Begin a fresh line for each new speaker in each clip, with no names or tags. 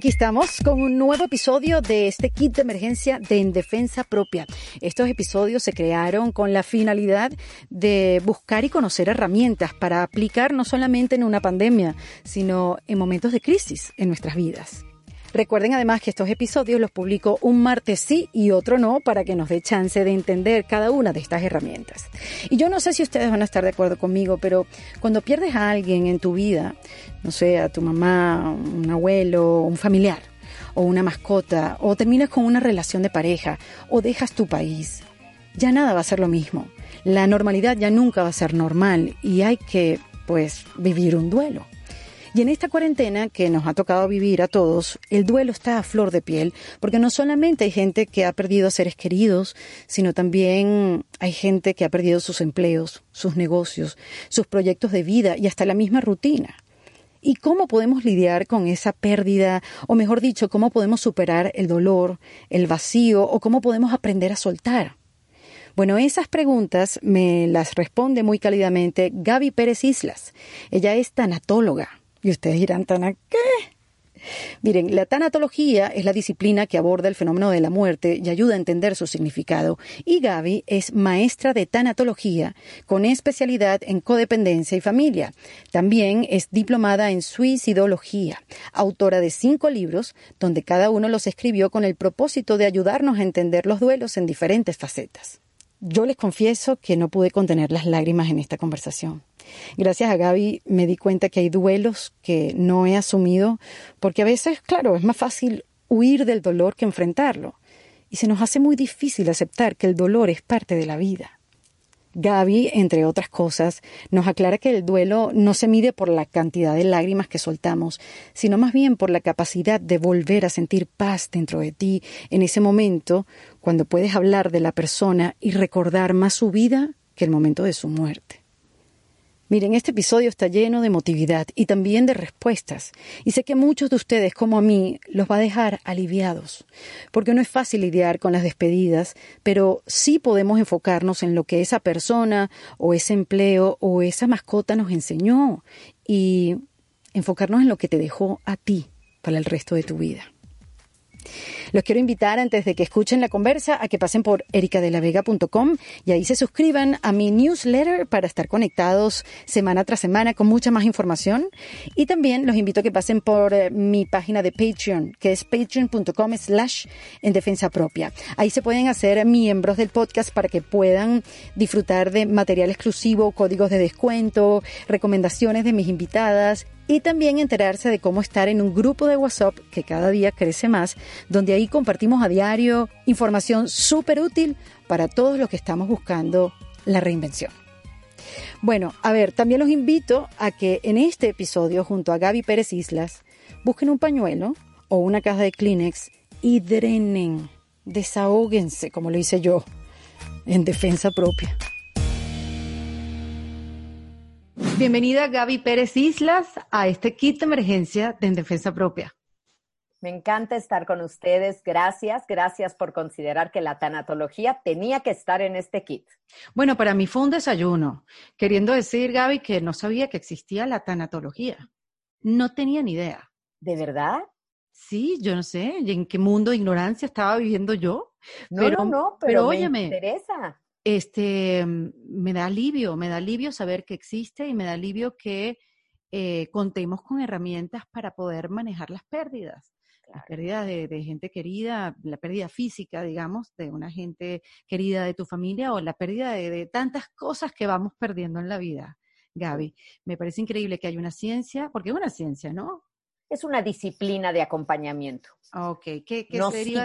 Aquí estamos con un nuevo episodio de este kit de emergencia de En Defensa Propia. Estos episodios se crearon con la finalidad de buscar y conocer herramientas para aplicar no solamente en una pandemia, sino en momentos de crisis en nuestras vidas. Recuerden además que estos episodios los publico un martes sí y otro no para que nos dé chance de entender cada una de estas herramientas. Y yo no sé si ustedes van a estar de acuerdo conmigo, pero cuando pierdes a alguien en tu vida, no sé, a tu mamá, un abuelo, un familiar, o una mascota, o terminas con una relación de pareja, o dejas tu país, ya nada va a ser lo mismo. La normalidad ya nunca va a ser normal y hay que, pues, vivir un duelo. Y en esta cuarentena que nos ha tocado vivir a todos, el duelo está a flor de piel, porque no solamente hay gente que ha perdido seres queridos, sino también hay gente que ha perdido sus empleos, sus negocios, sus proyectos de vida y hasta la misma rutina. ¿Y cómo podemos lidiar con esa pérdida? O mejor dicho, ¿cómo podemos superar el dolor, el vacío? ¿O cómo podemos aprender a soltar? Bueno, esas preguntas me las responde muy cálidamente Gaby Pérez Islas. Ella es tanatóloga y ustedes dirán, ¿Tana qué? Miren, la tanatología es la disciplina que aborda el fenómeno de la muerte y ayuda a entender su significado. Y Gaby es maestra de tanatología con especialidad en codependencia y familia. También es diplomada en suicidología, autora de cinco libros, donde cada uno los escribió con el propósito de ayudarnos a entender los duelos en diferentes facetas. Yo les confieso que no pude contener las lágrimas en esta conversación. Gracias a Gaby me di cuenta que hay duelos que no he asumido porque a veces, claro, es más fácil huir del dolor que enfrentarlo. Y se nos hace muy difícil aceptar que el dolor es parte de la vida. Gaby, entre otras cosas, nos aclara que el duelo no se mide por la cantidad de lágrimas que soltamos, sino más bien por la capacidad de volver a sentir paz dentro de ti en ese momento, cuando puedes hablar de la persona y recordar más su vida que el momento de su muerte. Miren, este episodio está lleno de emotividad y también de respuestas. Y sé que muchos de ustedes, como a mí, los va a dejar aliviados. Porque no es fácil lidiar con las despedidas, pero sí podemos enfocarnos en lo que esa persona o ese empleo o esa mascota nos enseñó y enfocarnos en lo que te dejó a ti para el resto de tu vida. Los quiero invitar antes de que escuchen la conversa a que pasen por ericadelavega.com y ahí se suscriban a mi newsletter para estar conectados semana tras semana con mucha más información. Y también los invito a que pasen por eh, mi página de Patreon, que es patreon.com slash en defensa propia. Ahí se pueden hacer miembros del podcast para que puedan disfrutar de material exclusivo, códigos de descuento, recomendaciones de mis invitadas y también enterarse de cómo estar en un grupo de WhatsApp que cada día crece más, donde ahí compartimos a diario información súper útil para todos los que estamos buscando la reinvención. Bueno, a ver, también los invito a que en este episodio, junto a Gaby Pérez Islas, busquen un pañuelo o una caja de Kleenex y drenen, desahóguense, como lo hice yo, en defensa propia. Bienvenida Gaby Pérez Islas a este kit de emergencia de En Defensa Propia.
Me encanta estar con ustedes. Gracias, gracias por considerar que la tanatología tenía que estar en este kit.
Bueno, para mí fue un desayuno, queriendo decir, Gaby, que no sabía que existía la tanatología. No tenía ni idea.
¿De verdad?
Sí, yo no sé en qué mundo de ignorancia estaba viviendo yo.
No, pero, no, no, pero, me interesa
este, me da alivio, me da alivio saber que existe y me da alivio que eh, contemos con herramientas para poder manejar las pérdidas. Las pérdidas de, gente querida, la pérdida física, digamos, de una gente querida de tu familia o la pérdida de, tantas cosas que vamos perdiendo en la vida. Gaby, me parece increíble que haya una ciencia, porque es una ciencia, ¿no?
Es una disciplina de acompañamiento.
Ok, ¿qué, qué sería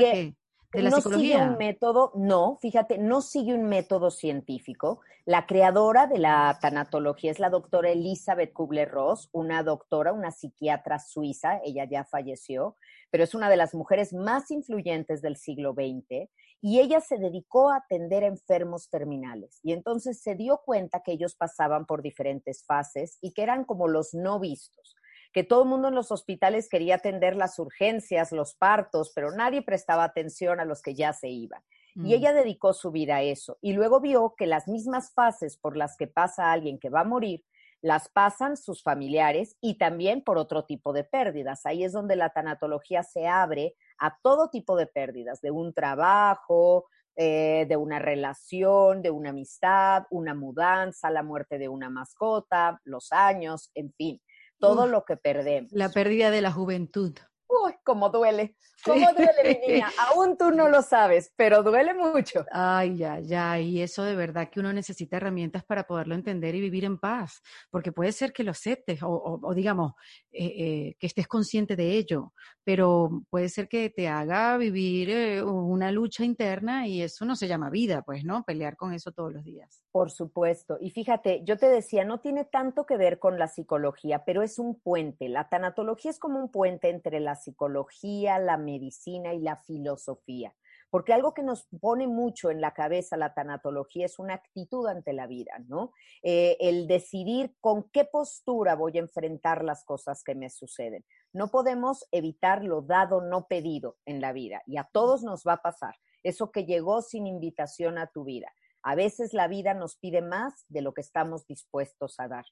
no sigue un método, no, fíjate, no sigue un método científico. La creadora de la tanatología es la doctora Elizabeth Kubler-Ross, una doctora, una psiquiatra suiza, ella ya falleció, pero es una de las mujeres más influyentes del siglo XX y ella se dedicó a atender a enfermos terminales. Y entonces se dio cuenta que ellos pasaban por diferentes fases y que eran como los no vistos que todo el mundo en los hospitales quería atender las urgencias, los partos, pero nadie prestaba atención a los que ya se iban. Y mm. ella dedicó su vida a eso. Y luego vio que las mismas fases por las que pasa alguien que va a morir, las pasan sus familiares y también por otro tipo de pérdidas. Ahí es donde la tanatología se abre a todo tipo de pérdidas, de un trabajo, eh, de una relación, de una amistad, una mudanza, la muerte de una mascota, los años, en fin, todo lo que perdemos.
La pérdida de la juventud.
Uy, cómo duele. ¿Cómo duele, mi niña? Aún tú no lo sabes, pero duele mucho.
Ay, ya, ya. Y eso de verdad que uno necesita herramientas para poderlo entender y vivir en paz, porque puede ser que lo aceptes o, digamos, eh, eh, que estés consciente de ello, pero puede ser que te haga vivir eh, una lucha interna y eso no se llama vida, pues, ¿no? Pelear con eso todos los días.
Por supuesto. Y fíjate, yo te decía, no tiene tanto que ver con la psicología, pero es un puente. La tanatología es como un puente entre la psicología, la medicina y la filosofía. Porque algo que nos pone mucho en la cabeza la tanatología es una actitud ante la vida, ¿no? Eh, el decidir con qué postura voy a enfrentar las cosas que me suceden. No podemos evitar lo dado, no pedido en la vida. Y a todos nos va a pasar. Eso que llegó sin invitación a tu vida. A veces la vida nos pide más de lo que estamos dispuestos a dar.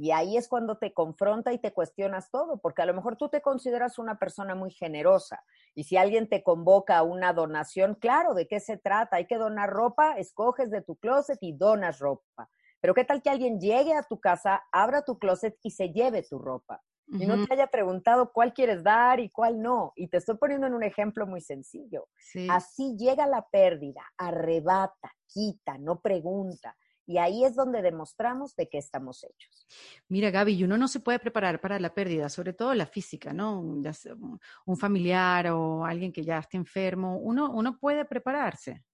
Y ahí es cuando te confronta y te cuestionas todo, porque a lo mejor tú te consideras una persona muy generosa. Y si alguien te convoca a una donación, claro, ¿de qué se trata? Hay que donar ropa, escoges de tu closet y donas ropa. Pero ¿qué tal que alguien llegue a tu casa, abra tu closet y se lleve tu ropa? Y no te haya preguntado cuál quieres dar y cuál no. Y te estoy poniendo en un ejemplo muy sencillo. Así llega la pérdida, arrebata, quita, no pregunta. Y ahí es donde demostramos de qué estamos hechos.
Mira, Gaby, uno no se puede preparar para la pérdida, sobre todo la física, ¿no? un familiar o alguien que ya esté enfermo, uno, uno puede prepararse.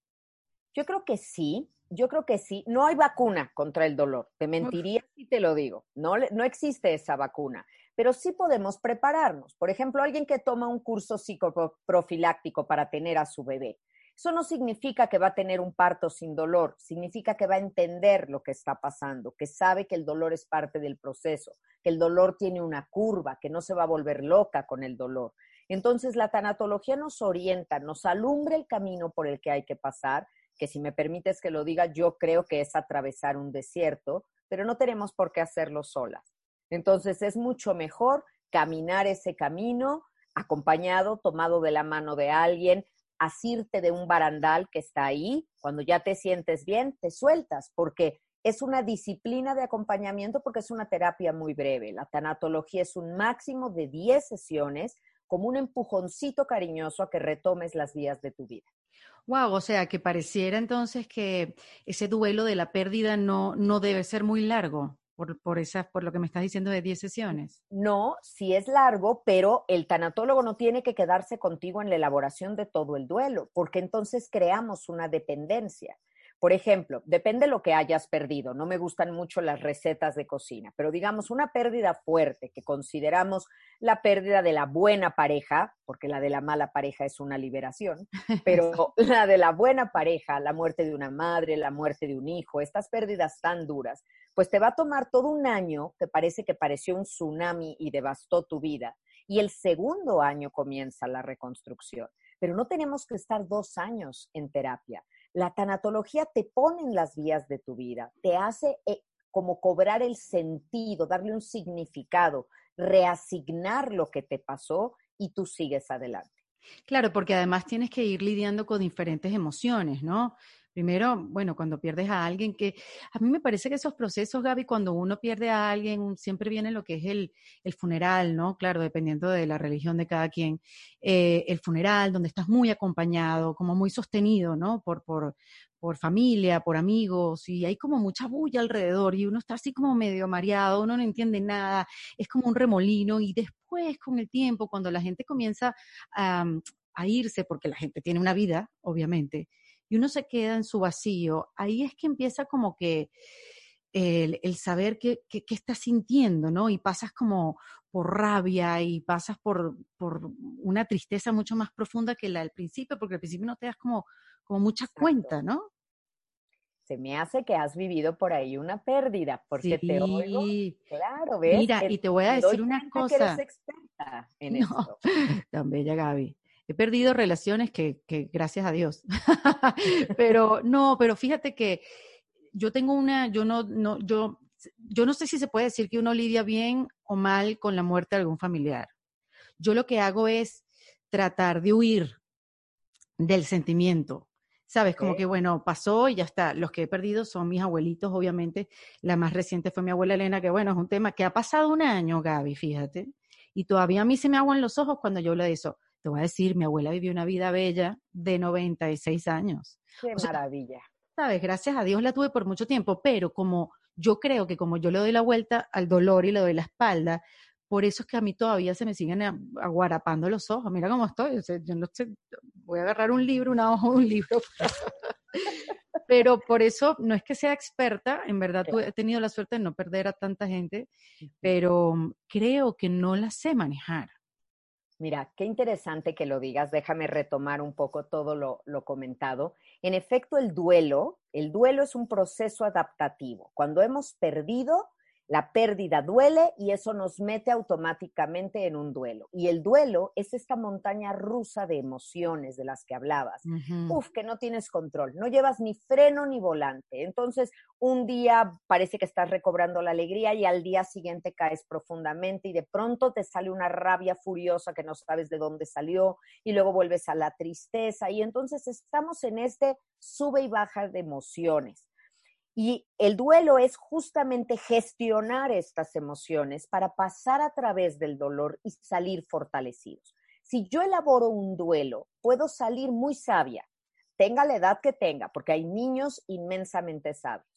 Yo creo que sí, yo creo que sí. No hay vacuna contra el dolor. Te mentiría si te lo digo. No, no existe esa vacuna. Pero sí podemos prepararnos. Por ejemplo, alguien que toma un curso psicoprofiláctico para tener a su bebé eso no significa que va a tener un parto sin dolor, significa que va a entender lo que está pasando, que sabe que el dolor es parte del proceso, que el dolor tiene una curva, que no se va a volver loca con el dolor. Entonces la tanatología nos orienta, nos alumbra el camino por el que hay que pasar, que si me permites que lo diga, yo creo que es atravesar un desierto, pero no tenemos por qué hacerlo solas. Entonces es mucho mejor caminar ese camino acompañado, tomado de la mano de alguien, asirte de un barandal que está ahí, cuando ya te sientes bien, te sueltas, porque es una disciplina de acompañamiento porque es una terapia muy breve. La tanatología es un máximo de 10 sesiones como un empujoncito cariñoso a que retomes las vías de tu vida.
Wow, o sea, que pareciera entonces que ese duelo de la pérdida no, no debe ser muy largo por, por, por lo que me estás diciendo de 10 sesiones.
No, sí es largo, pero el tanatólogo no tiene que quedarse contigo en la elaboración de todo el duelo, porque entonces creamos una dependencia. Por ejemplo, depende de lo que hayas perdido. No me gustan mucho las recetas de cocina, pero digamos una pérdida fuerte que consideramos la pérdida de la buena pareja, porque la de la mala pareja es una liberación, pero la de la buena pareja, la muerte de una madre, la muerte de un hijo, estas pérdidas tan duras, pues te va a tomar todo un año que parece que pareció un tsunami y devastó tu vida. Y el segundo año comienza la reconstrucción. Pero no tenemos que estar dos años en terapia. La tanatología te pone en las vías de tu vida, te hace eh, como cobrar el sentido, darle un significado, reasignar lo que te pasó y tú sigues adelante.
Claro, porque además tienes que ir lidiando con diferentes emociones, ¿no? Primero, bueno, cuando pierdes a alguien que, a mí me parece que esos procesos, Gaby, cuando uno pierde a alguien, siempre viene lo que es el, el funeral, ¿no? Claro, dependiendo de la religión de cada quien. Eh, el funeral, donde estás muy acompañado, como muy sostenido, ¿no? Por, por, por familia, por amigos, y hay como mucha bulla alrededor, y uno está así como medio mareado, uno no entiende nada, es como un remolino, y después, con el tiempo, cuando la gente comienza a, a irse, porque la gente tiene una vida, obviamente, y uno se queda en su vacío, ahí es que empieza como que el, saber qué, qué, estás sintiendo, ¿no? Y pasas como por rabia y pasas por, por una tristeza mucho más profunda que la del principio, porque al principio no te das como, como mucha cuenta, ¿no?
se me hace que has vivido por ahí una pérdida, porque te oigo. Claro, ¿ves?
Mira, y te voy a decir una cosa. Que eres experta en no, Tan bella Gaby. He perdido relaciones que, que gracias a Dios. pero no, pero fíjate que yo tengo una, yo no, no, yo yo no sé si se puede decir que uno lidia bien o mal con la muerte de algún familiar. Yo lo que hago es tratar de huir del sentimiento. Sabes, como que bueno, pasó y ya está. Los que he perdido son mis abuelitos, obviamente. La más reciente fue mi abuela Elena, que bueno, es un tema que ha pasado un año, Gaby, fíjate. Y todavía a mí se me aguan los ojos cuando yo hablo de eso. Te voy a decir, mi abuela vivió una vida bella de 96 años.
Qué maravilla.
Sabes, gracias a Dios la tuve por mucho tiempo, pero como yo creo que como yo le doy la vuelta al dolor y le doy la espalda, por eso es que a mí todavía se me siguen aguarapando los ojos. Mira cómo estoy. yo no sé, voy a agarrar un libro, una hoja de un libro. Pero por eso no es que sea experta, en verdad he tenido la suerte de no perder a tanta gente, pero creo que no la sé manejar.
Mira, qué interesante que lo digas. Déjame retomar un poco todo lo, lo, comentado. En efecto, el duelo, el duelo es un proceso adaptativo. Cuando hemos perdido, la pérdida duele y eso nos mete automáticamente en un duelo. Y el duelo es esta montaña rusa de emociones de las que hablabas. Uf, que no tienes control, no llevas ni freno ni volante. Entonces, un día parece que estás recobrando la alegría y al día siguiente caes profundamente y de pronto te sale una rabia furiosa que no sabes de dónde salió y luego vuelves a la tristeza. Y entonces estamos en este sube y baja de emociones. Y el duelo es justamente gestionar estas emociones para pasar a través del dolor y salir fortalecidos. Si yo elaboro un duelo, puedo salir muy sabia, tenga la edad que tenga, porque hay niños inmensamente sabios.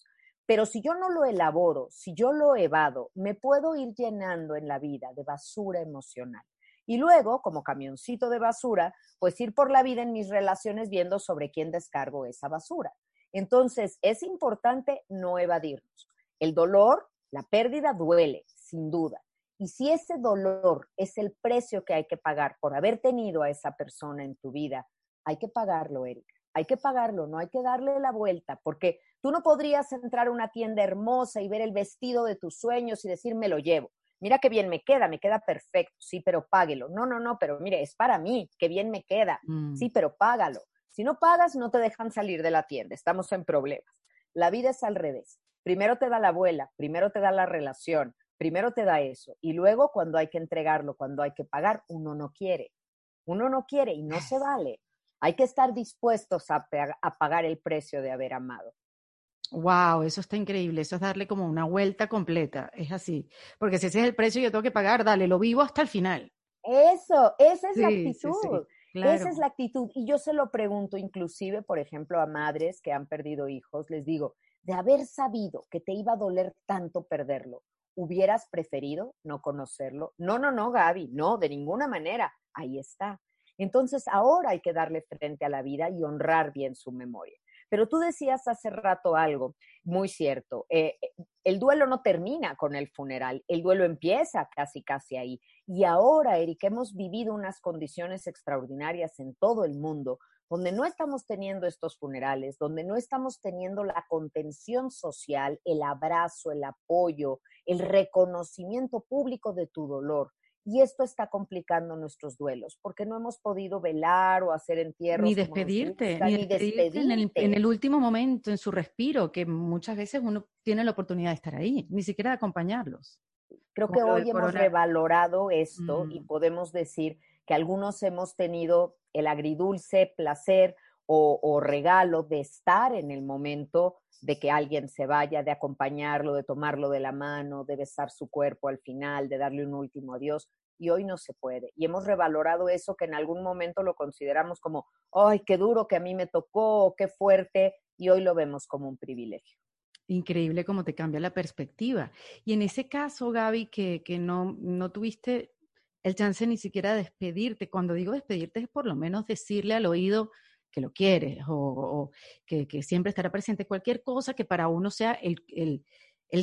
Pero si yo no lo elaboro, si yo lo evado, me puedo ir llenando en la vida de basura emocional. Y luego, como camioncito de basura, pues ir por la vida en mis relaciones viendo sobre quién descargo esa basura. Entonces, es importante no evadirnos. El dolor, la pérdida duele, sin duda. Y si ese dolor es el precio que hay que pagar por haber tenido a esa persona en tu vida, hay que pagarlo, Erika. Hay que pagarlo, no hay que darle la vuelta, porque tú no podrías entrar a una tienda hermosa y ver el vestido de tus sueños y decir, me lo llevo. Mira qué bien me queda, me queda perfecto, sí, pero páguelo. No, no, no, pero mire, es para mí, qué bien me queda, mm. sí, pero págalo. Si no pagas, no te dejan salir de la tienda, estamos en problemas. La vida es al revés. Primero te da la abuela, primero te da la relación, primero te da eso. Y luego cuando hay que entregarlo, cuando hay que pagar, uno no quiere. Uno no quiere y no se vale. Hay que estar dispuestos a, a pagar el precio de haber amado.
Wow, eso está increíble. Eso es darle como una vuelta completa. Es así. Porque si ese es el precio, yo tengo que pagar, dale, lo vivo hasta el final.
Eso, esa es la actitud. Esa es la actitud. Y yo se lo pregunto inclusive, por ejemplo, a madres que han perdido hijos, les digo, de haber sabido que te iba a doler tanto perderlo, ¿hubieras preferido no conocerlo? No, no, no, Gaby, no, de ninguna manera. Ahí está. Entonces ahora hay que darle frente a la vida y honrar bien su memoria. Pero tú decías hace rato algo muy cierto. Eh, el duelo no termina con el funeral, el duelo empieza casi, casi ahí. Y ahora, Eric, hemos vivido unas condiciones extraordinarias en todo el mundo, donde no estamos teniendo estos funerales, donde no estamos teniendo la contención social, el abrazo, el apoyo, el reconocimiento público de tu dolor. Y esto está complicando nuestros duelos, porque no hemos podido velar o hacer entierros.
Ni despedirte, ni, despedirte, En, el, último momento, en su respiro, que muchas veces uno tiene la oportunidad de estar ahí, ni siquiera de acompañarlos.
Creo que hoy hemos revalorado esto y mm. podemos decir que algunos hemos tenido el agridulce placer o, regalo de estar en el momento de que alguien se vaya, de acompañarlo, de tomarlo de la mano, de besar su cuerpo al final, de darle un último adiós. Y hoy no se puede. Y hemos revalorado eso que en algún momento lo consideramos como, ay, qué duro que a mí me tocó, qué fuerte, y hoy lo vemos como un privilegio.
Increíble cómo te cambia la perspectiva. Y en ese caso, Gaby, que, que no, no tuviste el chance ni siquiera de despedirte, cuando digo despedirte es por lo menos decirle al oído, que lo quieres o, que, siempre estará presente, cualquier cosa que para uno sea el,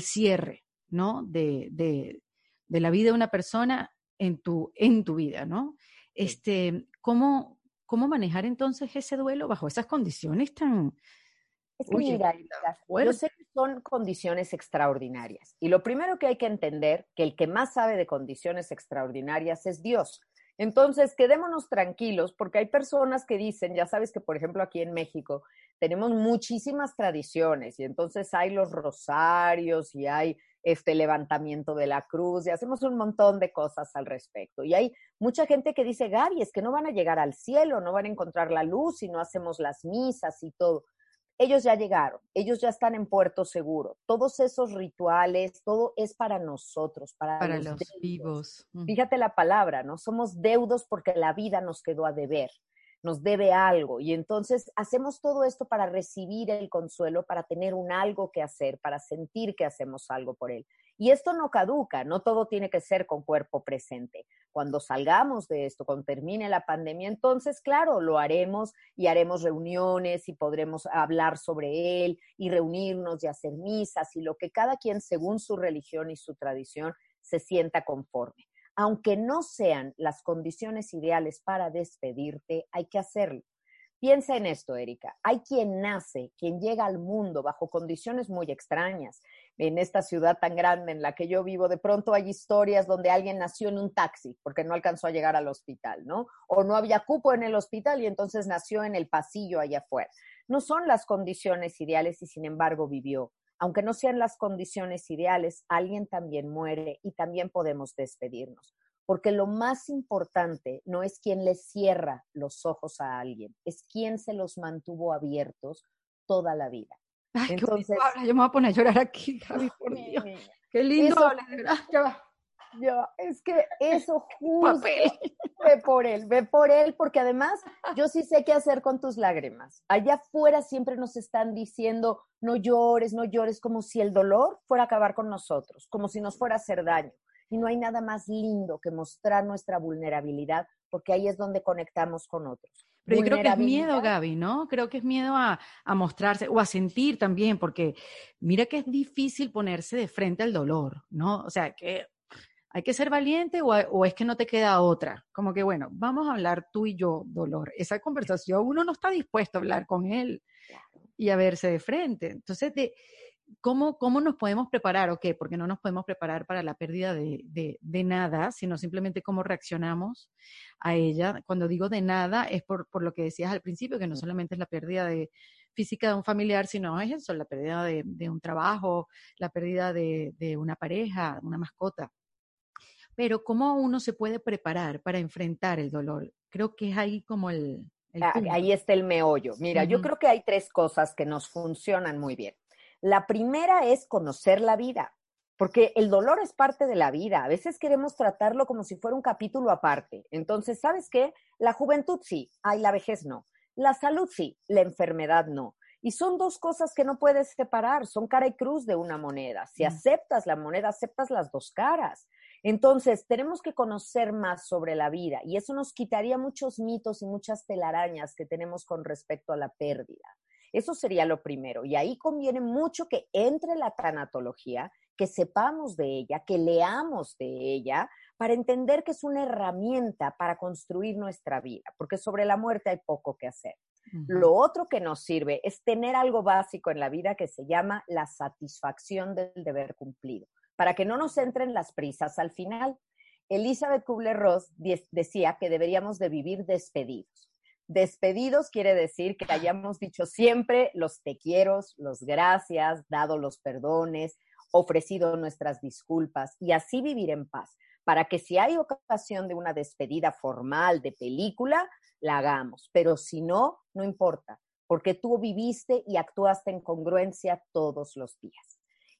cierre, ¿no? De, de, la vida de una persona en tu, en tu vida, ¿no? Este, ¿cómo, ¿Cómo manejar entonces ese duelo bajo esas condiciones tan...
Es mira, yo sé que son condiciones extraordinarias. Y lo primero que hay que entender, que el que más sabe de condiciones extraordinarias es Dios. Entonces, quedémonos tranquilos porque hay personas que dicen, ya sabes que por ejemplo aquí en México tenemos muchísimas tradiciones y entonces hay los rosarios y hay este levantamiento de la cruz y hacemos un montón de cosas al respecto. Y hay mucha gente que dice, Gaby, es que no van a llegar al cielo, no van a encontrar la luz si no hacemos las misas y todo. Ellos ya llegaron, ellos ya están en puerto seguro. Todos esos rituales, todo es para nosotros, para,
los, vivos.
Fíjate la palabra, ¿no? Somos deudos porque la vida nos quedó a deber nos debe algo. Y entonces hacemos todo esto para recibir el consuelo, para tener un algo que hacer, para sentir que hacemos algo por él. Y esto no caduca, no todo tiene que ser con cuerpo presente. Cuando salgamos de esto, cuando termine la pandemia, entonces, claro, lo haremos y haremos reuniones y podremos hablar sobre él y reunirnos y hacer misas y lo que cada quien, según su religión y su tradición, se sienta conforme aunque no sean las condiciones ideales para despedirte, hay que hacerlo. Piensa en esto, Erika. Hay quien nace, quien llega al mundo bajo condiciones muy extrañas. En esta ciudad tan grande en la que yo vivo, de pronto hay historias donde alguien nació en un taxi porque no alcanzó a llegar al hospital, ¿no? O no había cupo en el hospital y entonces nació en el pasillo allá afuera. No son las condiciones ideales y sin embargo vivió aunque no sean las condiciones ideales, alguien también muere y también podemos despedirnos. Porque lo más importante no es quien le cierra los ojos a alguien, es quien se los mantuvo abiertos toda la vida.
Entonces, yo me voy a poner a llorar aquí, por Dios. Qué lindo
yo, es que eso justo ve por él, ve por él, porque además yo sí sé qué hacer con tus lágrimas. Allá afuera siempre nos están diciendo, no llores, no llores, como si el dolor fuera a acabar con nosotros, como si nos fuera a hacer daño. Y no hay nada más lindo que mostrar nuestra vulnerabilidad, porque ahí es donde conectamos con otros.
Pero yo creo que es miedo, Gaby, ¿no? Creo que es miedo a, a, mostrarse o a sentir también, porque mira que es difícil ponerse de frente al dolor, ¿no? O sea, que ¿Hay que ser valiente o, es que no te queda otra? Como que, bueno, vamos a hablar tú y yo, dolor. Esa conversación uno no está dispuesto a hablar con él y a verse de frente. Entonces, de, ¿cómo, ¿cómo nos podemos preparar o qué? Porque no nos podemos preparar para la pérdida de, de, nada, sino simplemente cómo reaccionamos a ella. Cuando digo de nada es por, por lo que decías al principio, que no solamente es la pérdida de, física de un familiar, sino es eso, la pérdida de, de un trabajo, la pérdida de, de una pareja, una mascota. Pero ¿cómo uno se puede preparar para enfrentar el dolor? Creo que es ahí como el...
Ah, ahí está el meollo. Mira, yo creo que hay tres cosas que nos funcionan muy bien. La primera es conocer la vida, porque el dolor es parte de la vida. A veces queremos tratarlo como si fuera un capítulo aparte. Entonces, ¿sabes qué? La juventud sí, hay la vejez no. La salud sí, la enfermedad no. Y son dos cosas que no puedes separar, son cara y cruz de una moneda. Si mm. aceptas la moneda, aceptas las dos caras. Entonces, tenemos que conocer más sobre la vida y eso nos quitaría muchos mitos y muchas telarañas que tenemos con respecto a la pérdida. Eso sería lo primero. Y ahí conviene mucho que entre la tanatología, que sepamos de ella, que leamos de ella, para entender que es una herramienta para construir nuestra vida, porque sobre la muerte hay poco que hacer. Lo otro que nos sirve es tener algo básico en la vida que se llama la satisfacción del deber cumplido para que no nos entren las prisas al final. Elizabeth Kubler-Ross decía que deberíamos de vivir despedidos. Despedidos quiere decir que hayamos dicho siempre los te quiero, los gracias, dado los perdones, ofrecido nuestras disculpas y así vivir en paz, para que si hay ocasión de una despedida formal de película, la hagamos, pero si no, no importa, porque tú viviste y actuaste en congruencia todos los días.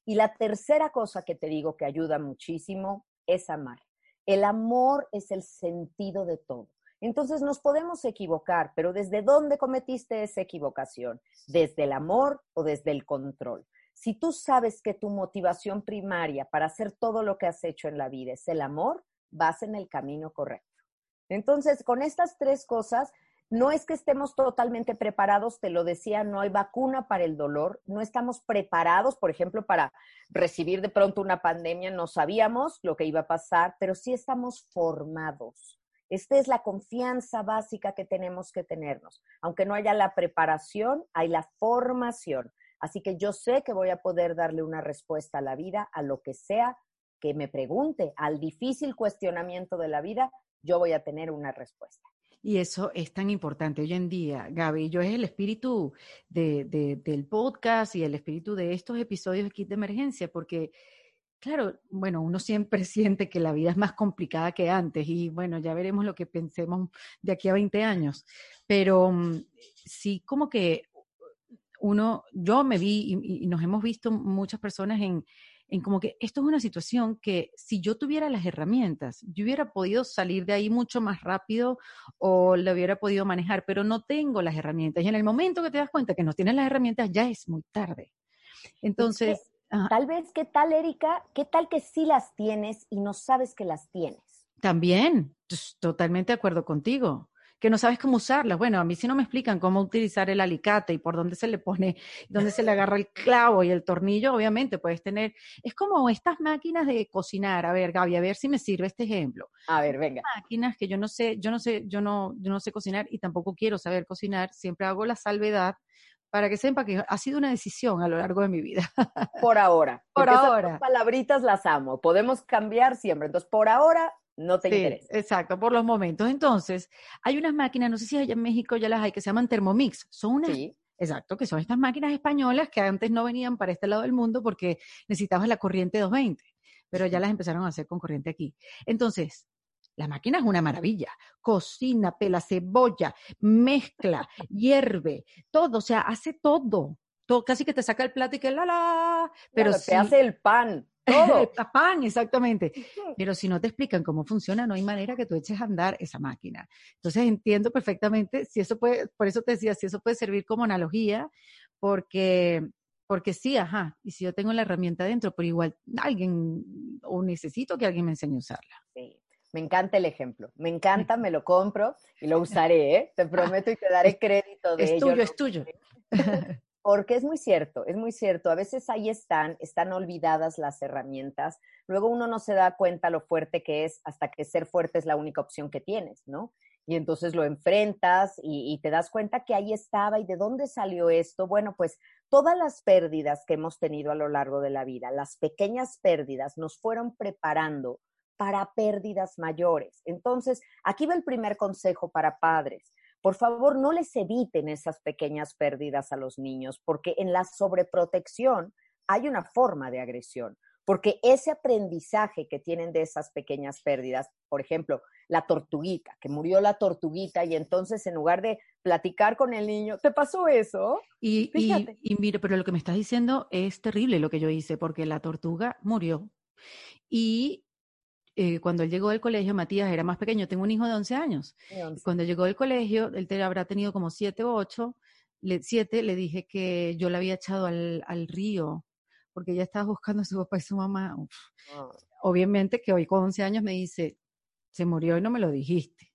Y la tercera cosa que te digo que ayuda muchísimo es amar. El amor es el sentido de todo. Entonces nos podemos equivocar, pero ¿desde dónde cometiste esa equivocación? ¿Desde el amor o desde el control? Si tú sabes que tu motivación primaria para hacer todo lo que has hecho en la vida es el amor, vas en el camino correcto. Entonces, con estas tres cosas, no es que estemos totalmente preparados, te lo decía, no hay vacuna para el dolor, no estamos preparados, por ejemplo, para recibir de pronto una pandemia, no sabíamos lo que iba a pasar, pero sí estamos formados. Esta es la confianza básica que tenemos que tenernos. Aunque no haya la preparación, hay la formación. Así que yo sé que voy a poder darle una respuesta a la vida, a lo que sea que me pregunte, al difícil cuestionamiento de la vida, yo voy a tener una respuesta.
Y eso es tan importante hoy en día, Gaby. Yo es el espíritu de, del podcast y el espíritu de estos episodios de Kit de Emergencia, porque Claro, bueno, uno siempre siente que la vida es más complicada que antes y bueno, ya veremos lo que pensemos de aquí a 20 años, pero mm, sí como que uno, yo me vi y, nos hemos visto muchas personas en, en como que esto es una situación que si yo tuviera las herramientas, yo hubiera podido salir de ahí mucho más rápido o lo hubiera podido manejar, pero no tengo las herramientas. Y en el momento que te das cuenta que no tienes las herramientas, ya es muy tarde. Entonces...
tal vez, ¿qué tal, Erika? ¿Qué tal que sí las tienes y no sabes que las tienes?
También, totalmente de acuerdo contigo que no sabes cómo usarlas. Bueno, a mí si no me explican cómo utilizar el alicate y por dónde se le pone, dónde se le agarra el clavo y el tornillo, obviamente puedes tener, es como estas máquinas de cocinar. A ver, Gaby, a ver si me sirve este ejemplo.
A ver, venga.
Máquinas que yo no sé, yo no sé, yo no, yo no sé cocinar y tampoco quiero saber cocinar. Siempre hago la salvedad para que sepa que ha sido una decisión a lo largo de mi vida.
Por ahora.
Por ahora. Esas
palabritas las amo. Podemos cambiar siempre. Entonces, por ahora no te sí,
Exacto, por los momentos. Entonces, hay unas máquinas, no sé si allá en México ya las hay, que se llaman Thermomix. Son unas, sí. exacto, que son estas máquinas españolas que antes no venían para este lado del mundo porque necesitabas la corriente 220, pero ya las empezaron a hacer con corriente aquí. Entonces, la máquina es una maravilla. Cocina, pela cebolla, mezcla, hierve, todo, o sea, hace todo. todo casi que te saca el plato y que la la. Pero
te hace el pan.
Todo. pan, exactamente. Pero si no te explican cómo funciona, no hay manera que tú eches a andar esa máquina. Entonces entiendo perfectamente si eso puede, por eso te decía, si eso puede servir como analogía, porque, porque sí, ajá, y si yo tengo la herramienta dentro, pero igual alguien, o necesito que alguien me enseñe a usarla.
Sí. Me encanta el ejemplo, me encanta, me lo compro y lo usaré, ¿eh? te prometo y te daré crédito de
es
ello.
Tuyo, es tuyo, es tuyo.
Porque es muy cierto, es muy cierto. A veces ahí están, están olvidadas las herramientas. Luego uno no se da cuenta lo fuerte que es hasta que ser fuerte es la única opción que tienes, ¿no? Y entonces lo enfrentas y, y te das cuenta que ahí estaba y de dónde salió esto. Bueno, pues todas las pérdidas que hemos tenido a lo largo de la vida, las pequeñas pérdidas nos fueron preparando para pérdidas mayores. Entonces, aquí va el primer consejo para padres por favor, no les eviten esas pequeñas pérdidas a los niños, porque en la sobreprotección hay una forma de agresión, porque ese aprendizaje que tienen de esas pequeñas pérdidas, por ejemplo, la tortuguita, que murió la tortuguita y entonces en lugar de platicar con el niño, ¿te pasó eso?
Y, y, y mire, pero lo que me estás diciendo es terrible lo que yo hice, porque la tortuga murió. Y eh, cuando él llegó del colegio, Matías era más pequeño, tengo un hijo de 11 años. Cuando llegó del colegio, él te habrá tenido como 7 o 8, le, 7, le dije que yo la había echado al, al, río, porque ella estaba buscando a su papá y su mamá. Ah. Obviamente que hoy con 11 años me dice, se murió y no me lo dijiste.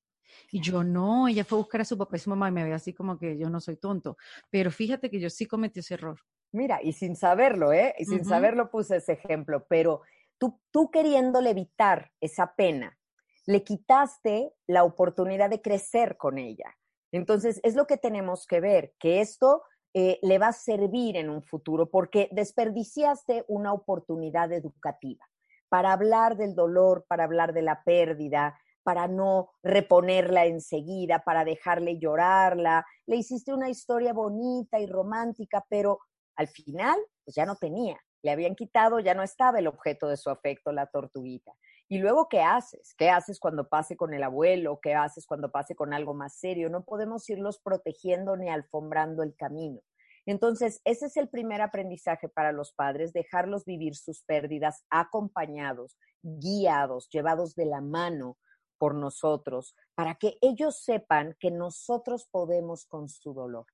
Y yo no, ella fue a buscar a su papá y su mamá y me ve así como que yo no soy tonto. Pero fíjate que yo sí cometí ese error.
Mira, y sin saberlo, ¿eh? Y sin saberlo puse ese ejemplo, pero tú, tú queriéndole evitar esa pena, le quitaste la oportunidad de crecer con ella. Entonces, es lo que tenemos que ver, que esto eh, le va a servir en un futuro porque desperdiciaste una oportunidad educativa para hablar del dolor, para hablar de la pérdida, para no reponerla enseguida, para dejarle llorarla. Le hiciste una historia bonita y romántica, pero al final pues ya no tenía le habían quitado, ya no estaba el objeto de su afecto, la tortuguita. Y luego, ¿qué haces? ¿Qué haces cuando pase con el abuelo? ¿Qué haces cuando pase con algo más serio? No podemos irlos protegiendo ni alfombrando el camino. Entonces, ese es el primer aprendizaje para los padres, dejarlos vivir sus pérdidas acompañados, guiados, llevados de la mano por nosotros, para que ellos sepan que nosotros podemos con su dolor.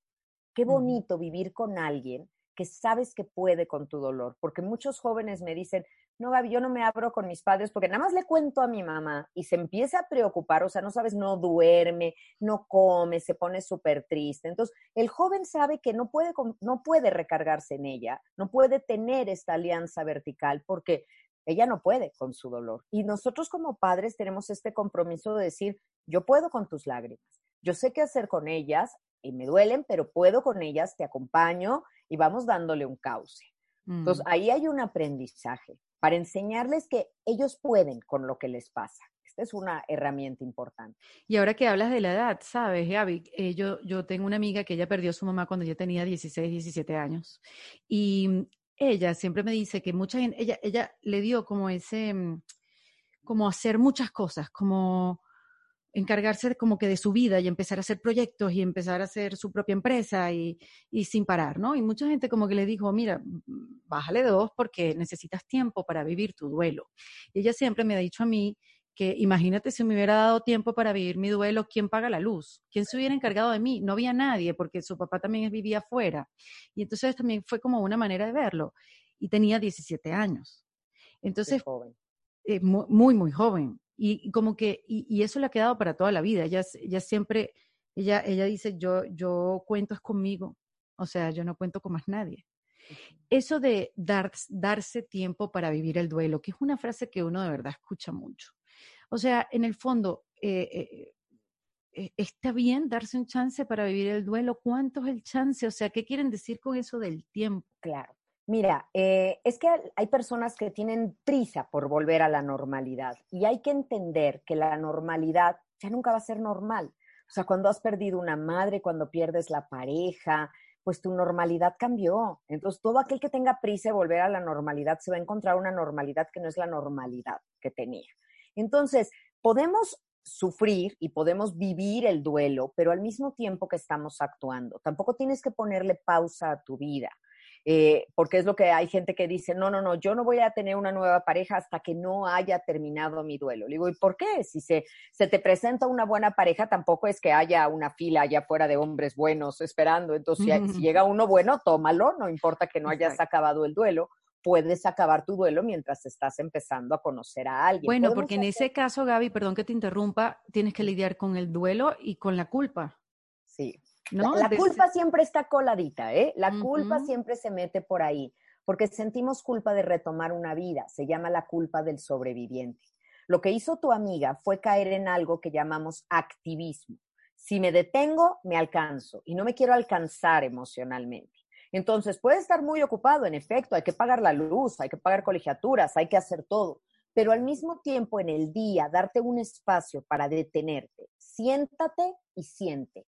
Qué bonito vivir con alguien que sabes que puede con tu dolor, porque muchos jóvenes me dicen, no, Gaby, yo no me abro con mis padres porque nada más le cuento a mi mamá y se empieza a preocupar, o sea, no sabes, no duerme, no come, se pone súper triste. Entonces, el joven sabe que no puede, no puede recargarse en ella, no puede tener esta alianza vertical porque ella no puede con su dolor. Y nosotros como padres tenemos este compromiso de decir, yo puedo con tus lágrimas, yo sé qué hacer con ellas y me duelen, pero puedo con ellas, te acompaño y vamos dándole un cauce. Entonces, mm. ahí hay un aprendizaje para enseñarles que ellos pueden con lo que les pasa. Esta es una herramienta importante.
Y ahora que hablas de la edad, ¿sabes, Gaby? Eh, yo, yo tengo una amiga que ella perdió a su mamá cuando yo tenía 16, 17 años. Y ella siempre me dice que mucha gente, ella, ella le dio como ese, mm, como hacer muchas cosas, como encargarse como que de su vida y empezar a hacer proyectos y empezar a hacer su propia empresa y, y, sin parar, ¿no? Y mucha gente como que le dijo, mira, bájale dos porque necesitas tiempo para vivir tu duelo. Y ella siempre me ha dicho a mí que imagínate si me hubiera dado tiempo para vivir mi duelo, ¿quién paga la luz? ¿Quién se hubiera encargado de mí? No había nadie porque su papá también vivía afuera. Y entonces también fue como una manera de verlo. Y tenía 17 años. Entonces, joven. Eh, muy, muy, joven. Y, como que, y, eso le ha quedado para toda la vida. Ella, ella siempre, ella, ella dice, yo, yo cuento es conmigo. O sea, yo no cuento con más nadie. Eso de dar, darse tiempo para vivir el duelo, que es una frase que uno de verdad escucha mucho. O sea, en el fondo, eh, eh, eh, ¿está bien darse un chance para vivir el duelo? ¿Cuánto es el chance? O sea, ¿qué quieren decir con eso del tiempo?
Claro. Mira, es que hay personas que tienen prisa por volver a la normalidad y hay que entender que la normalidad ya nunca va a ser normal. O sea, cuando has perdido una madre, cuando pierdes la pareja, pues tu normalidad cambió. Entonces, todo aquel que tenga prisa de volver a la normalidad se va a encontrar una normalidad que no es la normalidad que tenía. Entonces, podemos sufrir y podemos vivir el duelo, pero al mismo tiempo que estamos actuando. Tampoco tienes que ponerle pausa a tu vida. Eh, porque es lo que hay gente que dice, no, no, no, yo no voy a tener una nueva pareja hasta que no haya terminado mi duelo. Le digo, ¿y por qué? Si se, se te presenta una buena pareja, tampoco es que haya una fila allá afuera de hombres buenos esperando. Entonces, si, llega uno bueno, tómalo, no importa que no hayas acabado el duelo puedes acabar tu duelo mientras estás empezando a conocer a alguien.
Bueno, porque en ese caso, Gaby, perdón que te interrumpa, tienes que lidiar con el duelo y con la culpa.
Sí. ¿No? La, culpa siempre está coladita, ¿eh? La culpa siempre se mete por ahí, porque sentimos culpa de retomar una vida, se llama la culpa del sobreviviente. Lo que hizo tu amiga fue caer en algo que llamamos activismo. Si me detengo, me alcanzo y no me quiero alcanzar emocionalmente. Entonces, puede estar muy ocupado, en efecto, hay que pagar la luz, hay que pagar colegiaturas, hay que hacer todo, pero al mismo tiempo en el día, darte un espacio para detenerte, siéntate y siente,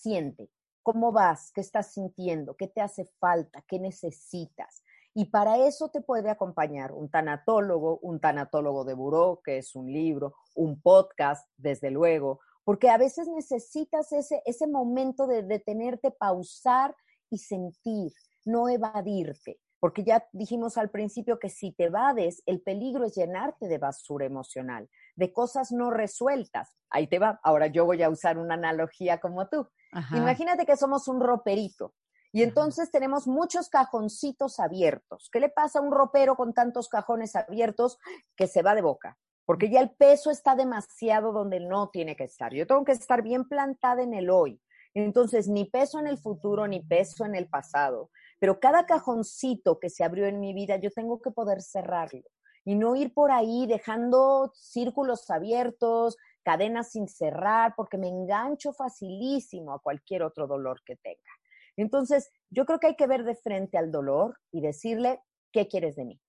siente. ¿Cómo vas? ¿Qué estás sintiendo? ¿Qué te hace falta? ¿Qué necesitas? Y para eso te puede acompañar un tanatólogo, un tanatólogo de buró, que es un libro, un podcast, desde luego, porque a veces necesitas ese, ese momento de detenerte, pausar y sentir, no evadirte. Porque ya dijimos al principio que si te evades, el peligro es llenarte de basura emocional, de cosas no resueltas. Ahí te va. Ahora yo voy a usar una analogía como tú. Imagínate que somos un roperito y entonces tenemos muchos cajoncitos abiertos. ¿Qué le pasa a un ropero con tantos cajones abiertos que se va de boca? Porque ya el peso está demasiado donde no tiene que estar. Yo tengo que estar bien plantada en el hoy. Entonces, ni peso en el futuro, ni peso en el pasado. Pero cada cajoncito que se abrió en mi vida, yo tengo que poder cerrarlo y no ir por ahí dejando círculos abiertos, cadenas sin cerrar, porque me engancho facilísimo a cualquier otro dolor que tenga. Entonces, yo creo que hay que ver de frente al dolor y decirle, ¿qué quieres de mí?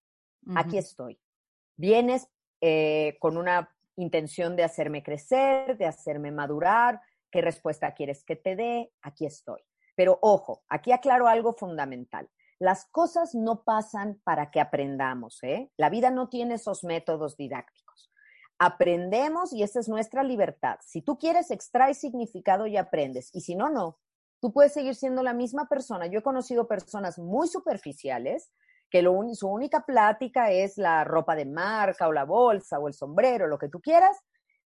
Aquí estoy. Vienes eh, con una intención de hacerme crecer, de hacerme madurar, ¿Qué respuesta quieres que te dé? Aquí estoy. Pero ojo, aquí aclaro algo fundamental. Las cosas no pasan para que aprendamos, ¿eh? La vida no tiene esos métodos didácticos. Aprendemos y esa es nuestra libertad. Si tú quieres, extrae significado y aprendes. Y si no, no. Tú puedes seguir siendo la misma persona. Yo he conocido personas muy superficiales que su única plática es la ropa de marca o la bolsa o el sombrero, lo que tú quieras,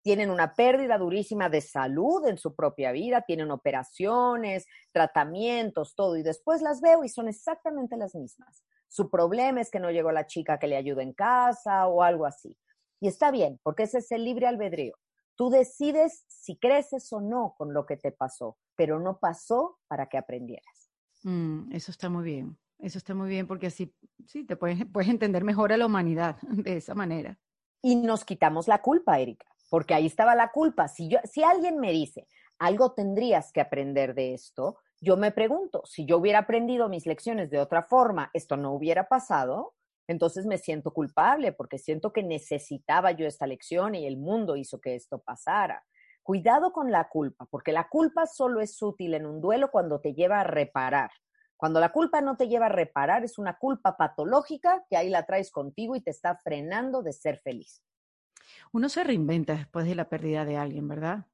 tienen una pérdida durísima de salud en su propia vida, tienen operaciones, tratamientos, todo, y después las veo y son exactamente las mismas. Su problema es que no llegó la chica que le ayuda en casa o algo así. Y está bien, porque ese es el libre albedrío. Tú decides si creces o no con lo que te pasó, pero no pasó para que aprendieras.
Mm, eso está muy bien. Eso está muy bien porque así sí te puedes, puedes entender mejor a la humanidad de esa manera.
Y nos quitamos la culpa, Erika porque ahí estaba la culpa. Si, yo, si alguien me dice, algo tendrías que aprender de esto, yo me pregunto, si yo hubiera aprendido mis lecciones de otra forma, esto no hubiera pasado, entonces me siento culpable porque siento que necesitaba yo esta lección y el mundo hizo que esto pasara. Cuidado con la culpa, porque la culpa solo es útil en un duelo cuando te lleva a reparar. Cuando la culpa no te lleva a reparar, es una culpa patológica que ahí la traes contigo y te está frenando de ser feliz.
Uno se reinventa después de la pérdida de alguien, ¿verdad?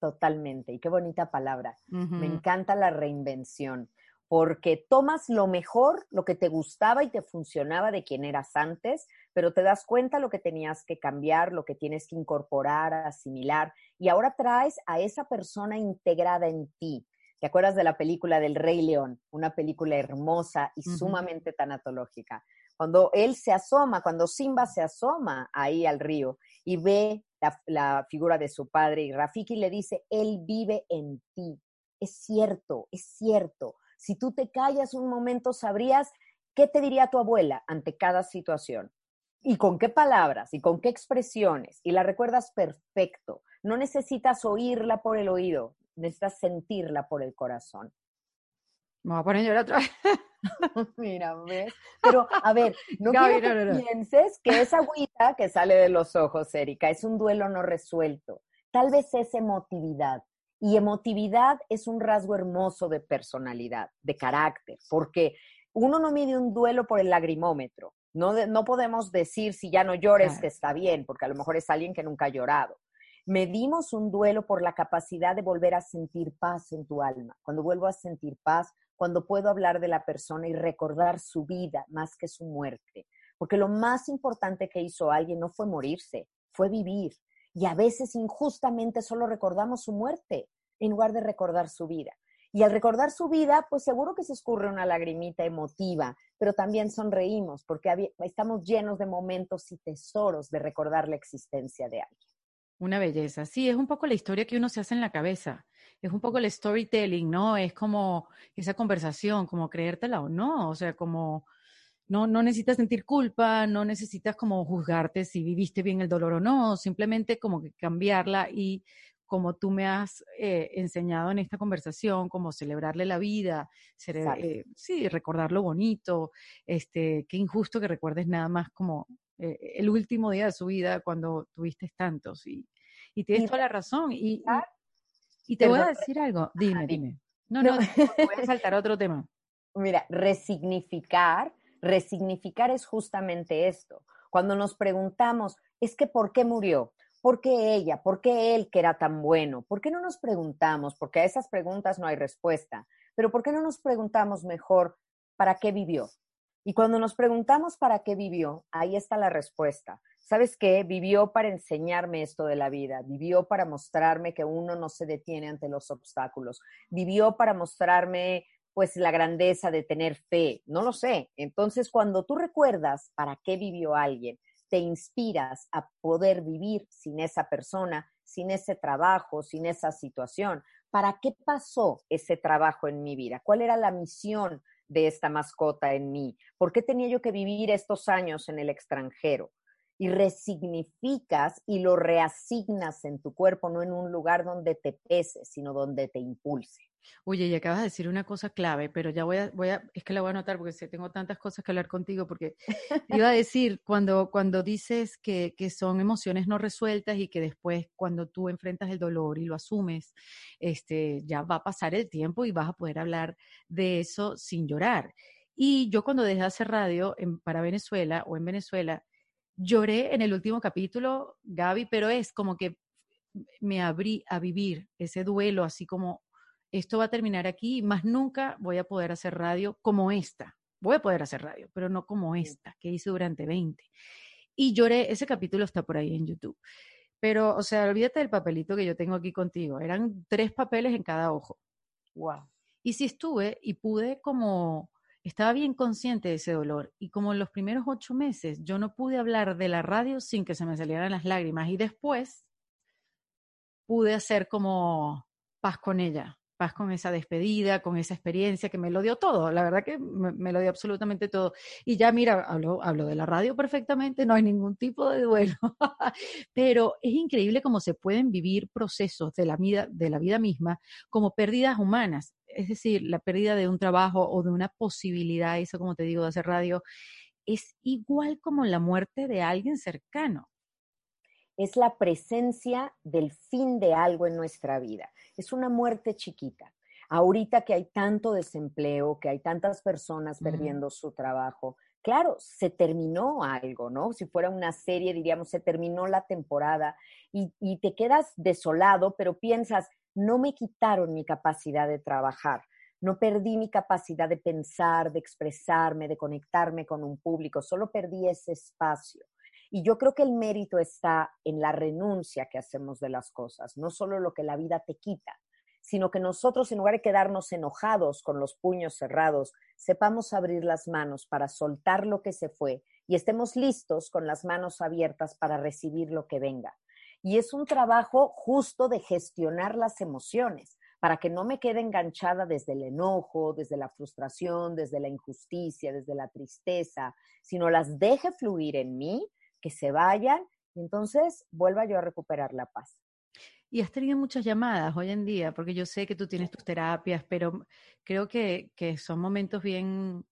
Totalmente. Y qué bonita palabra. Me encanta la reinvención porque tomas lo mejor, lo que te gustaba y te funcionaba de quien eras antes, pero te das cuenta lo que tenías que cambiar, lo que tienes que incorporar, asimilar, y ahora traes a esa persona integrada en ti. ¿Te acuerdas de la película del Rey León? Una película hermosa y sumamente tanatológica. Cuando él se asoma, cuando Simba se asoma ahí al río y ve la, figura de su padre y Rafiki le dice, él vive en ti. Es cierto, es cierto si tú te callas un momento, sabrías qué te diría tu abuela ante cada situación. Y con qué palabras y con qué expresiones. Y la recuerdas perfecto. No necesitas oírla por el oído, necesitas sentirla por el corazón.
Me voy a poner otra vez.
Mira, ¿ves? Pero, a ver, no quiero que pienses que esa agüita que sale de los ojos, Erika, es un duelo no resuelto. Tal vez es emotividad. Y emotividad es un rasgo hermoso de personalidad, de carácter, porque uno no mide un duelo por el lagrimómetro. No, no podemos decir si ya no llores que está bien, porque a lo mejor es alguien que nunca ha llorado. Medimos un duelo por la capacidad de volver a sentir paz en tu alma. Cuando vuelvo a sentir paz, cuando puedo hablar de la persona y recordar su vida más que su muerte. Porque lo más importante que hizo alguien no fue morirse, fue vivir. Y a veces injustamente solo recordamos su muerte en lugar de recordar su vida. Y al recordar su vida, pues seguro que se escurre una lagrimita emotiva, pero también sonreímos porque estamos llenos de momentos y tesoros de recordar la existencia de alguien.
Una belleza. Sí, es un poco la historia que uno se hace en la cabeza. Es un poco el storytelling, ¿no? Es como esa conversación, como creértela o no. O sea, como no, no necesitas sentir culpa, no necesitas como juzgarte si viviste bien el dolor o no. Simplemente como que cambiarla y como tú me has eh, enseñado en esta conversación, como celebrarle la vida, eh, sí, recordar lo bonito, este, qué injusto que recuerdes nada más como eh, el último día de su vida cuando tuviste tantos. Y, y tienes toda la razón. Y, y, te voy a decir algo. Dime, dime. No, no, voy a saltar otro tema.
Mira, resignificar, resignificar es justamente esto. Cuando nos preguntamos, es que ¿por qué murió? ¿Por qué ella? ¿Por qué él que era tan bueno? ¿Por qué no nos preguntamos? Porque a esas preguntas no hay respuesta. Pero ¿por qué no nos preguntamos mejor para qué vivió? Y cuando nos preguntamos para qué vivió, ahí está la respuesta. ¿Sabes qué? Vivió para enseñarme esto de la vida, vivió para mostrarme que uno no se detiene ante los obstáculos, vivió para mostrarme pues la grandeza de tener fe, no lo sé. Entonces, cuando tú recuerdas para qué vivió alguien, te inspiras a poder vivir sin esa persona, sin ese trabajo, sin esa situación. ¿Para qué pasó ese trabajo en mi vida? ¿Cuál era la misión de esta mascota en mí? ¿Por qué tenía yo que vivir estos años en el extranjero? Y resignificas y lo reasignas en tu cuerpo, no en un lugar donde te pese, sino donde te impulse.
Oye, y acabas de decir una cosa clave, pero ya voy a, voy a, es que la voy a anotar porque tengo tantas cosas que hablar contigo, porque iba a decir, cuando, cuando dices que, que, son emociones no resueltas y que después cuando tú enfrentas el dolor y lo asumes, este, ya va a pasar el tiempo y vas a poder hablar de eso sin llorar. Y yo cuando dejé de hacer radio en, para Venezuela o en Venezuela, lloré en el último capítulo, Gaby, pero es como que me abrí a vivir ese duelo así como esto va a terminar aquí, más nunca voy a poder hacer radio como esta. Voy a poder hacer radio, pero no como esta que hice durante 20. Y lloré, ese capítulo está por ahí en YouTube. Pero, o sea, olvídate del papelito que yo tengo aquí contigo. Eran tres papeles en cada ojo.
Wow.
Y sí estuve y pude como, estaba bien consciente de ese dolor. Y como en los primeros ocho meses, yo no pude hablar de la radio sin que se me salieran las lágrimas. Y después pude hacer como paz con ella paz con esa despedida, con esa experiencia que me lo dio todo, la verdad que me, lo dio absolutamente todo. Y ya mira, hablo, hablo de la radio perfectamente, no hay ningún tipo de duelo, pero es increíble cómo se pueden vivir procesos de la vida, de la vida misma como pérdidas humanas, es decir, la pérdida de un trabajo o de una posibilidad, eso como te digo, de hacer radio, es igual como la muerte de alguien cercano
es la presencia del fin de algo en nuestra vida. Es una muerte chiquita. Ahorita que hay tanto desempleo, que hay tantas personas perdiendo su trabajo, claro, se terminó algo, ¿no? Si fuera una serie, diríamos, se terminó la temporada y, y te quedas desolado, pero piensas, no me quitaron mi capacidad de trabajar no perdí mi capacidad de pensar, de expresarme, de conectarme con un público, solo perdí ese espacio. Y yo creo que el mérito está en la renuncia que hacemos de las cosas, no solo lo que la vida te quita, sino que nosotros, en lugar de quedarnos enojados con los puños cerrados, sepamos abrir las manos para soltar lo que se fue y estemos listos con las manos abiertas para recibir lo que venga. Y es un trabajo justo de gestionar las emociones para que no me quede enganchada desde el enojo, desde la frustración, desde la injusticia, desde la tristeza, sino las deje fluir en mí, que se vayan y entonces vuelva yo a recuperar la paz.
Y has tenido muchas llamadas hoy en día, porque yo sé que tú tienes tus terapias, pero creo que, que son momentos bien,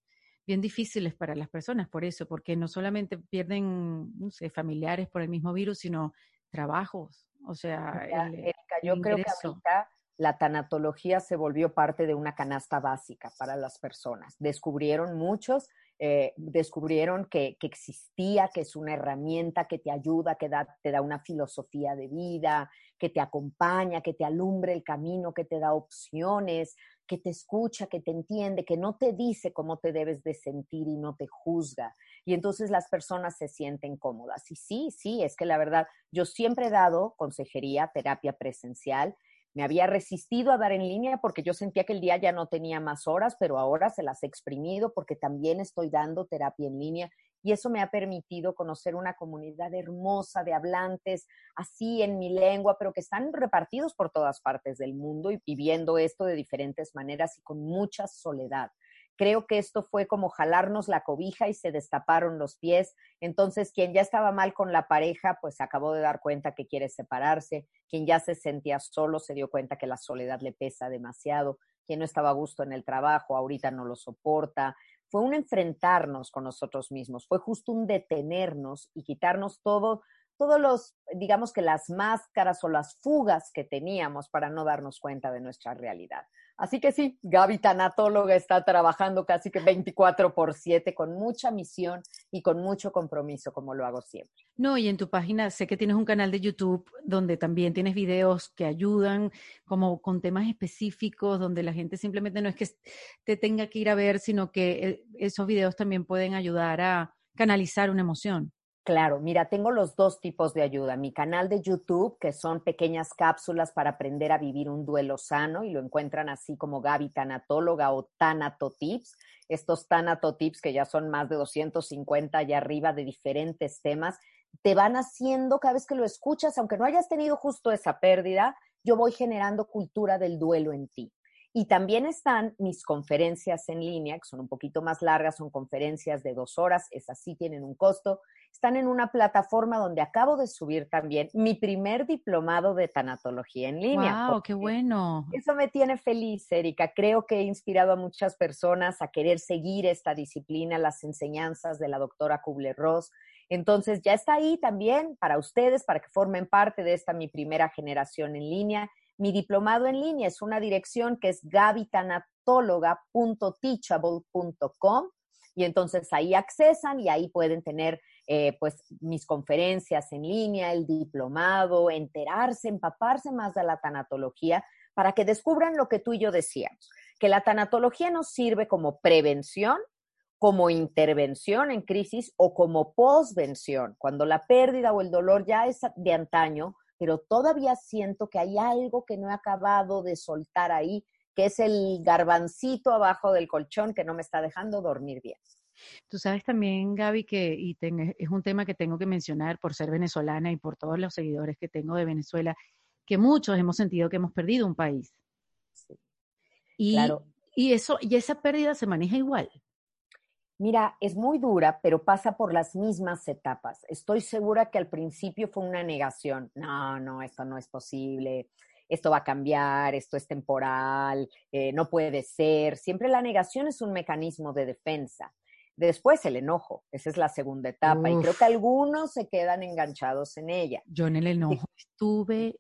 bien difíciles para las personas por eso, porque no solamente pierden, no sé, familiares por el mismo virus, sino trabajos. O sea,
Erika, yo creo que ahorita la tanatología se volvió parte de una canasta básica para las personas. Descubrieron muchos, eh, descubrieron que, existía, que es una herramienta que te ayuda, que te da una filosofía de vida, que te acompaña, que te alumbre el camino, que te da opciones, que te escucha, que te entiende, que no te dice cómo te debes de sentir y no te juzga. Y entonces las personas se sienten cómodas. Y sí, sí, es que la verdad, yo siempre he dado consejería, terapia presencial me había resistido a dar en línea porque yo sentía que el día ya no tenía más horas, pero ahora se las he exprimido porque también estoy dando terapia en línea y eso me ha permitido conocer una comunidad hermosa de hablantes así en mi lengua, pero que están repartidos por todas partes del mundo y viviendo esto de diferentes maneras y con mucha soledad. Creo que esto fue como jalarnos la cobija y se destaparon los pies. Entonces, quien ya estaba mal con la pareja, pues acabó de dar cuenta que quiere separarse. Quien ya se sentía solo se dio cuenta que la soledad le pesa demasiado. Quien no estaba a gusto en el trabajo, ahorita no lo soporta. Fue un enfrentarnos con nosotros mismos, fue justo un detenernos y quitarnos todo todos los, digamos que las máscaras o las fugas que teníamos para no darnos cuenta de nuestra realidad. Así que sí, Gaby Tanatóloga está trabajando casi que 24 por 7 con mucha misión y con mucho compromiso, como lo hago siempre.
No, y en tu página sé que tienes un canal de YouTube donde también tienes videos que ayudan como con temas específicos, donde la gente simplemente no es que te tenga que ir a ver, sino que eh, esos videos también pueden ayudar a canalizar una emoción.
Claro, mira, tengo los dos tipos de ayuda. Mi canal de YouTube, que son pequeñas cápsulas para aprender a vivir un duelo sano, y lo encuentran así como Gaby Tanatóloga o Tanatotips. Estos Tanatotips, que ya son más de 250 allá arriba de diferentes temas, te van haciendo cada vez que lo escuchas, aunque no hayas tenido justo esa pérdida, yo voy generando cultura del duelo en ti. Y también están mis conferencias en línea, que son un poquito más largas, son conferencias de dos horas, esas sí tienen un costo. Están en una plataforma donde acabo de subir también mi primer diplomado de tanatología en línea.
¡Wow! ¡Qué bueno!
Eso me tiene feliz, Erika. Creo que he inspirado a muchas personas a querer seguir esta disciplina, las enseñanzas de la doctora Kubler-Ross. Entonces, ya está ahí también para ustedes, para que formen parte de esta mi primera generación en línea mi diplomado en línea es una dirección que es gabitanatóloga.teachable.com y entonces ahí accesan y ahí pueden tener eh, pues mis conferencias en línea, el diplomado, enterarse, empaparse más de la tanatología para que descubran lo que tú y yo decíamos, que la tanatología nos sirve como prevención, como intervención en crisis o como posvención, cuando la pérdida o el dolor ya es de antaño, pero todavía siento que hay algo que no he acabado de soltar ahí, que es el garbancito abajo del colchón que no me está dejando dormir bien.
Tú sabes también, Gaby, que y es un tema que tengo que mencionar por ser venezolana y por todos los seguidores que tengo de Venezuela, que muchos hemos sentido que hemos perdido un país. Sí. Y, claro. y eso, y esa pérdida se maneja igual.
Mira, es muy dura, pero pasa por las mismas etapas. Estoy segura que al principio fue una negación. No, no, esto no es posible. Esto va a cambiar, esto es temporal, eh, no puede ser. Siempre la negación es un mecanismo de defensa. Después el enojo, esa es la segunda etapa y creo que algunos se quedan enganchados en ella.
Yo en el enojo estuve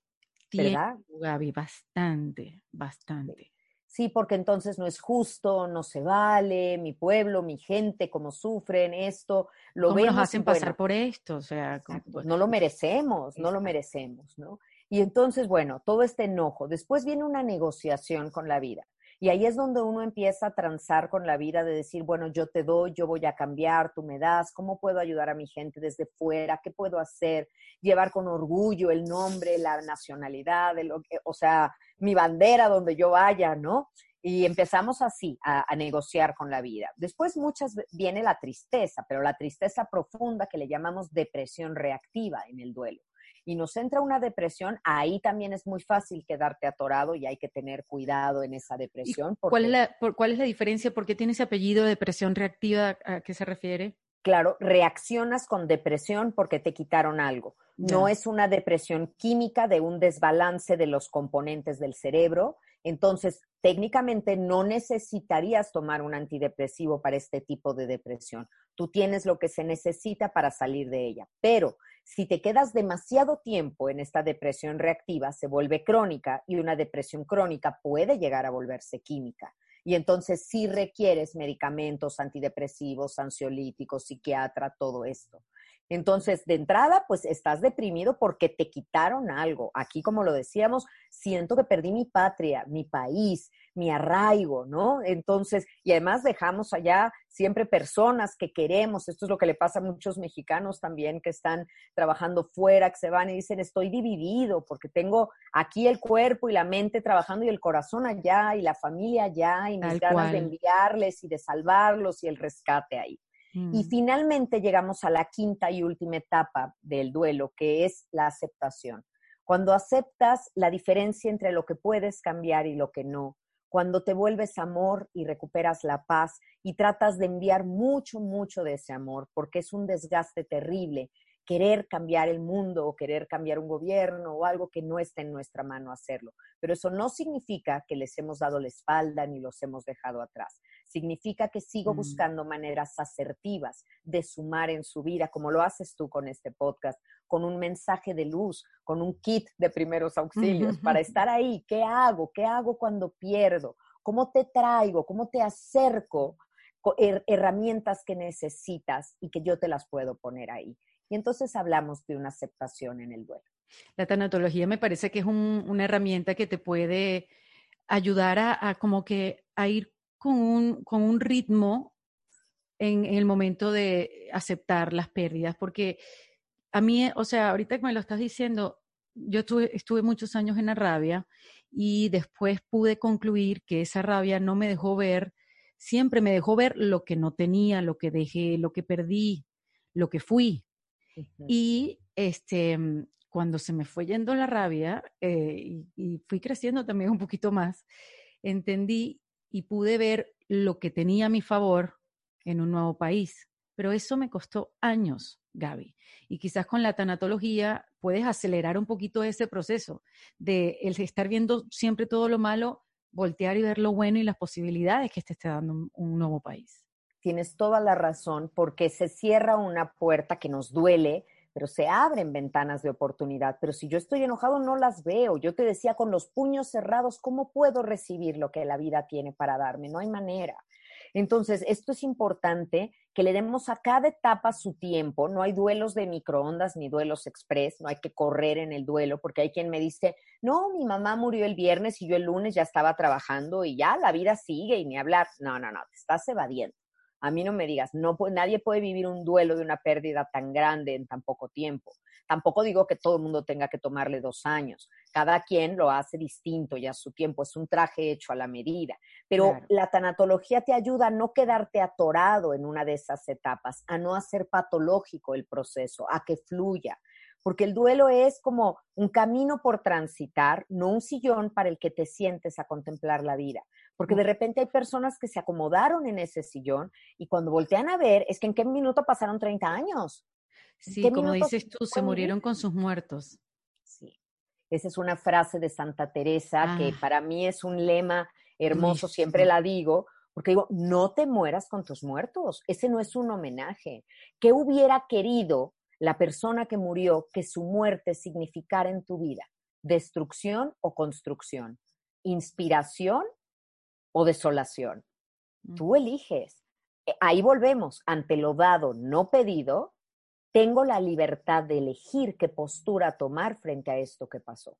tiempo, Gaby, bastante, bastante.
sí, porque entonces no es justo, no se vale, mi pueblo, mi gente, cómo sufren esto,
lo ¿Cómo nos hacen pasar por esto? O sea,
pues no lo merecemos, no lo merecemos, ¿no? Y entonces, bueno, todo este enojo. Después viene una negociación con la vida. Y ahí es donde uno empieza a transar con la vida de decir, bueno, yo te doy, yo voy a cambiar, tú me das, ¿cómo puedo ayudar a mi gente desde fuera? ¿Qué puedo hacer? Llevar con orgullo el nombre, la nacionalidad, o sea, mi bandera donde yo vaya, ¿no? Y empezamos así a, a, negociar con la vida. Después muchas viene la tristeza, pero la tristeza profunda que le llamamos depresión reactiva en el duelo y nos entra una depresión, ahí también es muy fácil quedarte atorado y hay que tener cuidado en esa depresión.
¿Cuál, es la, ¿Cuál es la diferencia? ¿Por qué tiene ese apellido de depresión reactiva? ¿A qué se refiere?
Claro, reaccionas con depresión porque te quitaron algo. No es una depresión química de un desbalance de los componentes del cerebro. Entonces, técnicamente no necesitarías tomar un antidepresivo para este tipo de depresión. Tú tienes lo que se necesita para salir de ella. Pero si te quedas demasiado tiempo en esta depresión reactiva, se vuelve crónica y una depresión crónica puede llegar a volverse química. Y entonces sí requieres medicamentos antidepresivos, ansiolíticos, psiquiatra, todo esto. Entonces, de entrada, pues estás deprimido porque te quitaron algo. Aquí, como lo decíamos, siento que perdí mi patria, mi país, mi arraigo, ¿no? Entonces, y además dejamos allá siempre personas que queremos. Esto es lo que le pasa a muchos mexicanos también que están trabajando fuera, que se van y dicen, estoy dividido porque tengo aquí el cuerpo y la mente trabajando y el corazón allá y la familia allá y mis ganas de enviarles y de salvarlos y el rescate ahí. Y mm. finalmente llegamos a la quinta y última etapa del duelo, que es la aceptación. Cuando aceptas la diferencia entre lo que puedes cambiar y lo que no, cuando te vuelves amor y recuperas la paz y tratas de enviar mucho, mucho de ese amor, porque es un desgaste terrible querer cambiar el mundo o querer cambiar un gobierno o algo que no está en nuestra mano hacerlo. Pero eso no significa que les hemos dado la espalda ni los hemos dejado atrás. Significa que sigo mm. buscando maneras asertivas de sumar en su vida, como lo haces tú con este podcast, con un mensaje de luz, con un kit de primeros auxilios, para estar ahí. ¿Qué hago? ¿Qué hago cuando pierdo? ¿Cómo te traigo? ¿Cómo te acerco? herramientas que necesitas y que yo te las puedo poner ahí. Y entonces hablamos de una aceptación en el duelo.
La tanatología me parece que es una herramienta que te puede ayudar a, como que a ir con un, con un ritmo en, el momento de aceptar las pérdidas, porque a mí, o sea, ahorita que me lo estás diciendo, yo estuve, estuve muchos años en la rabia y después pude concluir que esa rabia no me dejó ver, siempre me dejó ver lo que no tenía, lo que dejé, lo que perdí, lo que fui. Y este, cuando se me fue yendo la rabia eh, y, fui creciendo también un poquito más, entendí y pude ver lo que tenía a mi favor en un nuevo país. Pero eso me costó años, Gaby. Y quizás con la tanatología puedes acelerar un poquito ese proceso de estar viendo siempre todo lo malo, voltear y ver lo bueno y las posibilidades que te esté dando un nuevo país
tienes toda la razón, porque se cierra una puerta que nos duele, pero se abren ventanas de oportunidad. Pero si yo estoy enojado, no las veo. Yo te decía, con los puños cerrados, ¿cómo puedo recibir lo que la vida tiene para darme? No hay manera. Entonces, esto es importante que le demos a cada etapa su tiempo. No hay duelos de microondas ni duelos express, no hay que correr en el duelo, porque hay quien me dice, no, mi mamá murió el viernes y yo el lunes ya estaba trabajando y ya la vida sigue y ni hablar. No, no, no, te estás evadiendo. A mí no me digas, no, nadie puede vivir un duelo de una pérdida tan grande en tan poco tiempo. Tampoco digo que todo el mundo tenga que tomarle dos años. Cada quien lo hace distinto y a su tiempo. Es un traje hecho a la medida. Pero la tanatología te ayuda a no quedarte atorado en una de esas etapas, a no hacer patológico el proceso, a que fluya porque el duelo es como un camino por transitar, no un sillón para el que te sientes a contemplar la vida. Porque de repente hay personas que se acomodaron en ese sillón y cuando voltean a ver, es que en qué minuto pasaron 30 años.
Sí, como dices tú, se murieron con sus muertos.
Sí, esa es una frase de Santa Teresa que ah. para mí es un lema hermoso, siempre la digo, porque digo, no te mueras con tus muertos, ese no es un homenaje. ¿Qué hubiera querido la persona que murió que su muerte significara en tu vida? ¿Destrucción o construcción? ¿Inspiración o desolación. Tú eliges. Eh, ahí volvemos, ante lo dado, no pedido, tengo la libertad de elegir qué postura tomar frente a esto que pasó.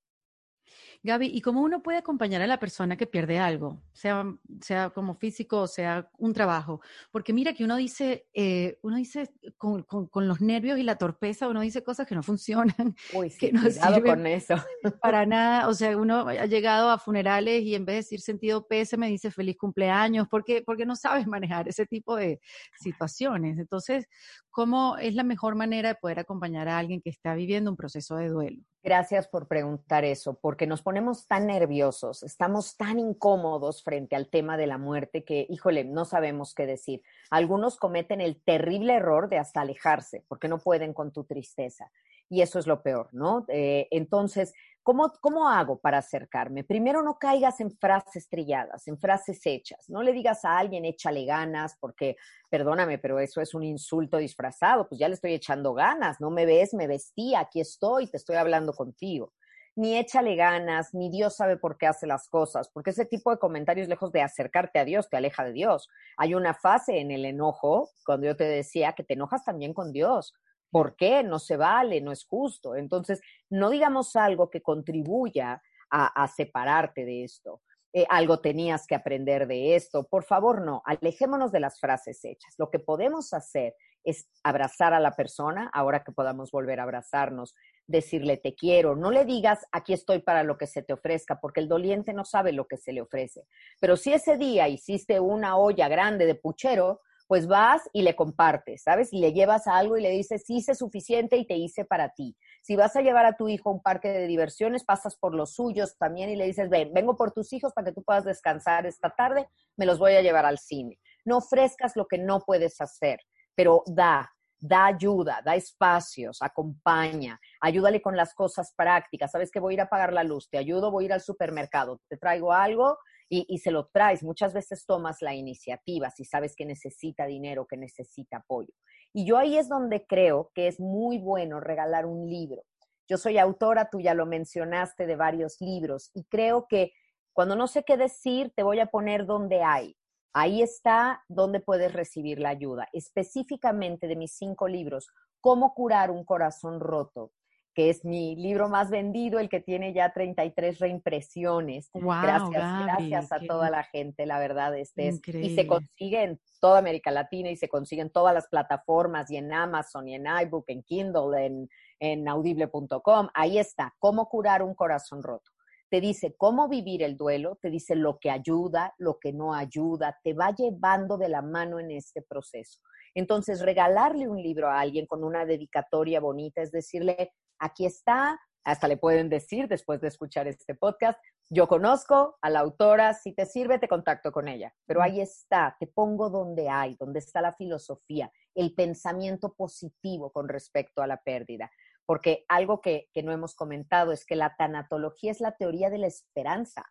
Gaby, ¿y cómo uno puede acompañar a la persona que pierde algo, sea, sea como físico o sea un trabajo? Porque mira que uno dice, eh, uno dice con, los nervios y la torpeza, uno dice cosas que no funcionan.
Uy, sí, que no sirven con eso.
Para nada, o sea, uno ha llegado a funerales y en vez de decir sentido pese me dice feliz cumpleaños, porque, porque no sabes manejar ese tipo de situaciones. Entonces, ¿cómo es la mejor manera de poder acompañar a alguien que está viviendo un proceso de duelo?
Gracias por preguntar eso, porque nos ponemos tan nerviosos, estamos tan incómodos frente al tema de la muerte que, híjole, no sabemos qué decir. Algunos cometen el terrible error de hasta alejarse, porque no pueden con tu tristeza. Y eso es lo peor, ¿no? Eh, entonces, ¿Cómo, ¿Cómo hago para acercarme? Primero, no caigas en frases trilladas, en frases hechas. No le digas a alguien, échale ganas, porque, perdóname, pero eso es un insulto disfrazado. Pues ya le estoy echando ganas. No me ves, me vestí, aquí estoy, te estoy hablando contigo. Ni échale ganas, ni Dios sabe por qué hace las cosas, porque ese tipo de comentarios, lejos de acercarte a Dios, te aleja de Dios. Hay una fase en el enojo, cuando yo te decía que te enojas también con Dios ¿Por qué? No se vale, no es justo. Entonces, no digamos algo que contribuya a, separarte de esto. Eh, algo tenías que aprender de esto. Por favor, no, alejémonos de las frases hechas. Lo que podemos hacer es abrazar a la persona, ahora que podamos volver a abrazarnos, decirle te quiero. No le digas aquí estoy para lo que se te ofrezca, porque el doliente no sabe lo que se le ofrece. Pero si ese día hiciste una olla grande de puchero, pues vas y le compartes, ¿sabes? Y le llevas algo y le dices, hice suficiente y te hice para ti. Si vas a llevar a tu hijo a un parque de diversiones, pasas por los suyos también y le dices, ven, vengo por tus hijos para que tú puedas descansar esta tarde, me los voy a llevar al cine. No ofrezcas lo que no puedes hacer, pero da, da ayuda, da espacios, acompaña, ayúdale con las cosas prácticas. Sabes que voy a ir a pagar la luz, te ayudo, voy a ir al supermercado, te traigo algo y, se lo traes. Muchas veces tomas la iniciativa si sabes que necesita dinero, que necesita apoyo. Y yo ahí es donde creo que es muy bueno regalar un libro. Yo soy autora, tú ya lo mencionaste, de varios libros y creo que cuando no sé qué decir, te voy a poner donde hay. Ahí está donde puedes recibir la ayuda. Específicamente de mis cinco libros, Cómo curar un corazón roto, que es mi libro más vendido, el que tiene ya 33 reimpresiones. gracias, gracias a toda la gente, la verdad, este es, y se consigue en toda América Latina y se consigue en todas las plataformas y en Amazon y en iBook, en Kindle, en, en audible.com. Ahí está, cómo curar un corazón roto. Te dice cómo vivir el duelo, te dice lo que ayuda, lo que no ayuda, te va llevando de la mano en este proceso. Entonces, regalarle un libro a alguien con una dedicatoria bonita es decirle, aquí está, hasta le pueden decir después de escuchar este podcast, yo conozco a la autora, si te sirve, te contacto con ella, pero ahí está, te pongo donde hay, donde está la filosofía, el pensamiento positivo con respecto a la pérdida. Porque algo que, no hemos comentado es que la tanatología es la teoría de la esperanza.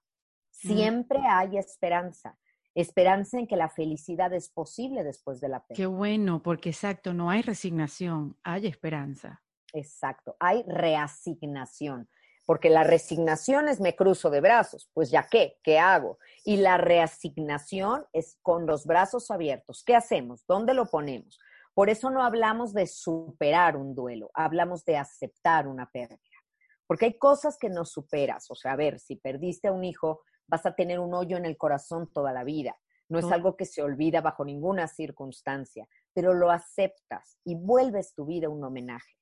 Siempre hay esperanza esperanza en que la felicidad es posible después de la pérdida.
Qué bueno, porque exacto, no hay resignación, hay esperanza.
Exacto, hay reasignación, porque la resignación es me cruzo de brazos, pues ya qué, ¿qué hago? Y la reasignación es con los brazos abiertos. ¿Qué hacemos? ¿Dónde lo ponemos? Por eso no hablamos de superar un duelo, hablamos de aceptar una pérdida. Porque hay cosas que no superas. O sea, a ver, si perdiste a un hijo, vas a tener un hoyo en el corazón toda la vida. No es algo que se olvida bajo ninguna circunstancia, pero lo aceptas y vuelves tu vida un homenaje.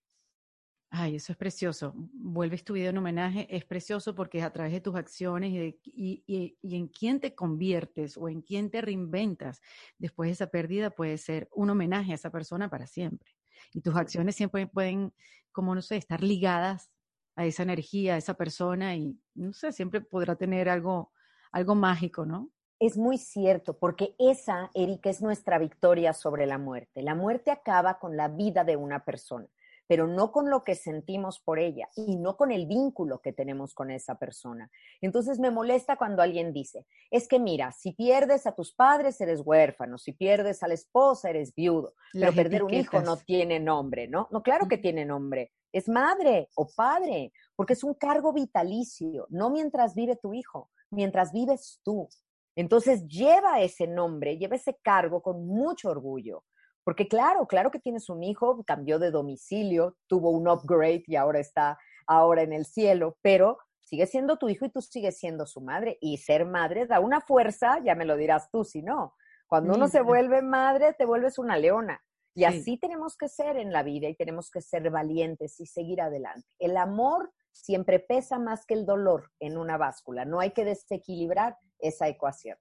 Ay, eso es precioso. Vuelves tu vida un homenaje, es precioso porque a través de tus acciones y, y, en quién te conviertes o en quién te reinventas después de esa pérdida puede ser un homenaje a esa persona para siempre. Y tus acciones siempre pueden, como no sé, estar ligadas a esa energía, a esa persona y, no sé, siempre podrá tener algo, algo mágico, ¿no?
Es muy cierto, porque esa, Erika, es nuestra victoria sobre la muerte. La muerte acaba con la vida de una persona, pero no con lo que sentimos por ella y no con el vínculo que tenemos con esa persona. Entonces me molesta cuando alguien dice, es que mira, si pierdes a tus padres eres huérfano, si pierdes a la esposa eres viudo, pero perder un hijo no tiene nombre, ¿no? No, claro que tiene nombre. Es madre o padre, porque es un cargo vitalicio, no mientras vive tu hijo, mientras vives tú. Entonces lleva ese nombre, lleva ese cargo con mucho orgullo. Porque claro, claro que tienes un hijo, cambió de domicilio, tuvo un upgrade y ahora está ahora en el cielo, pero sigue siendo tu hijo y tú sigues siendo su madre. Y ser madre da una fuerza, ya me lo dirás tú si no. Cuando uno se vuelve madre, te vuelves una leona. Y así tenemos que ser en la vida y tenemos que ser valientes y seguir adelante. El amor siempre pesa más que el dolor en una báscula. No hay que desequilibrar esa ecuación.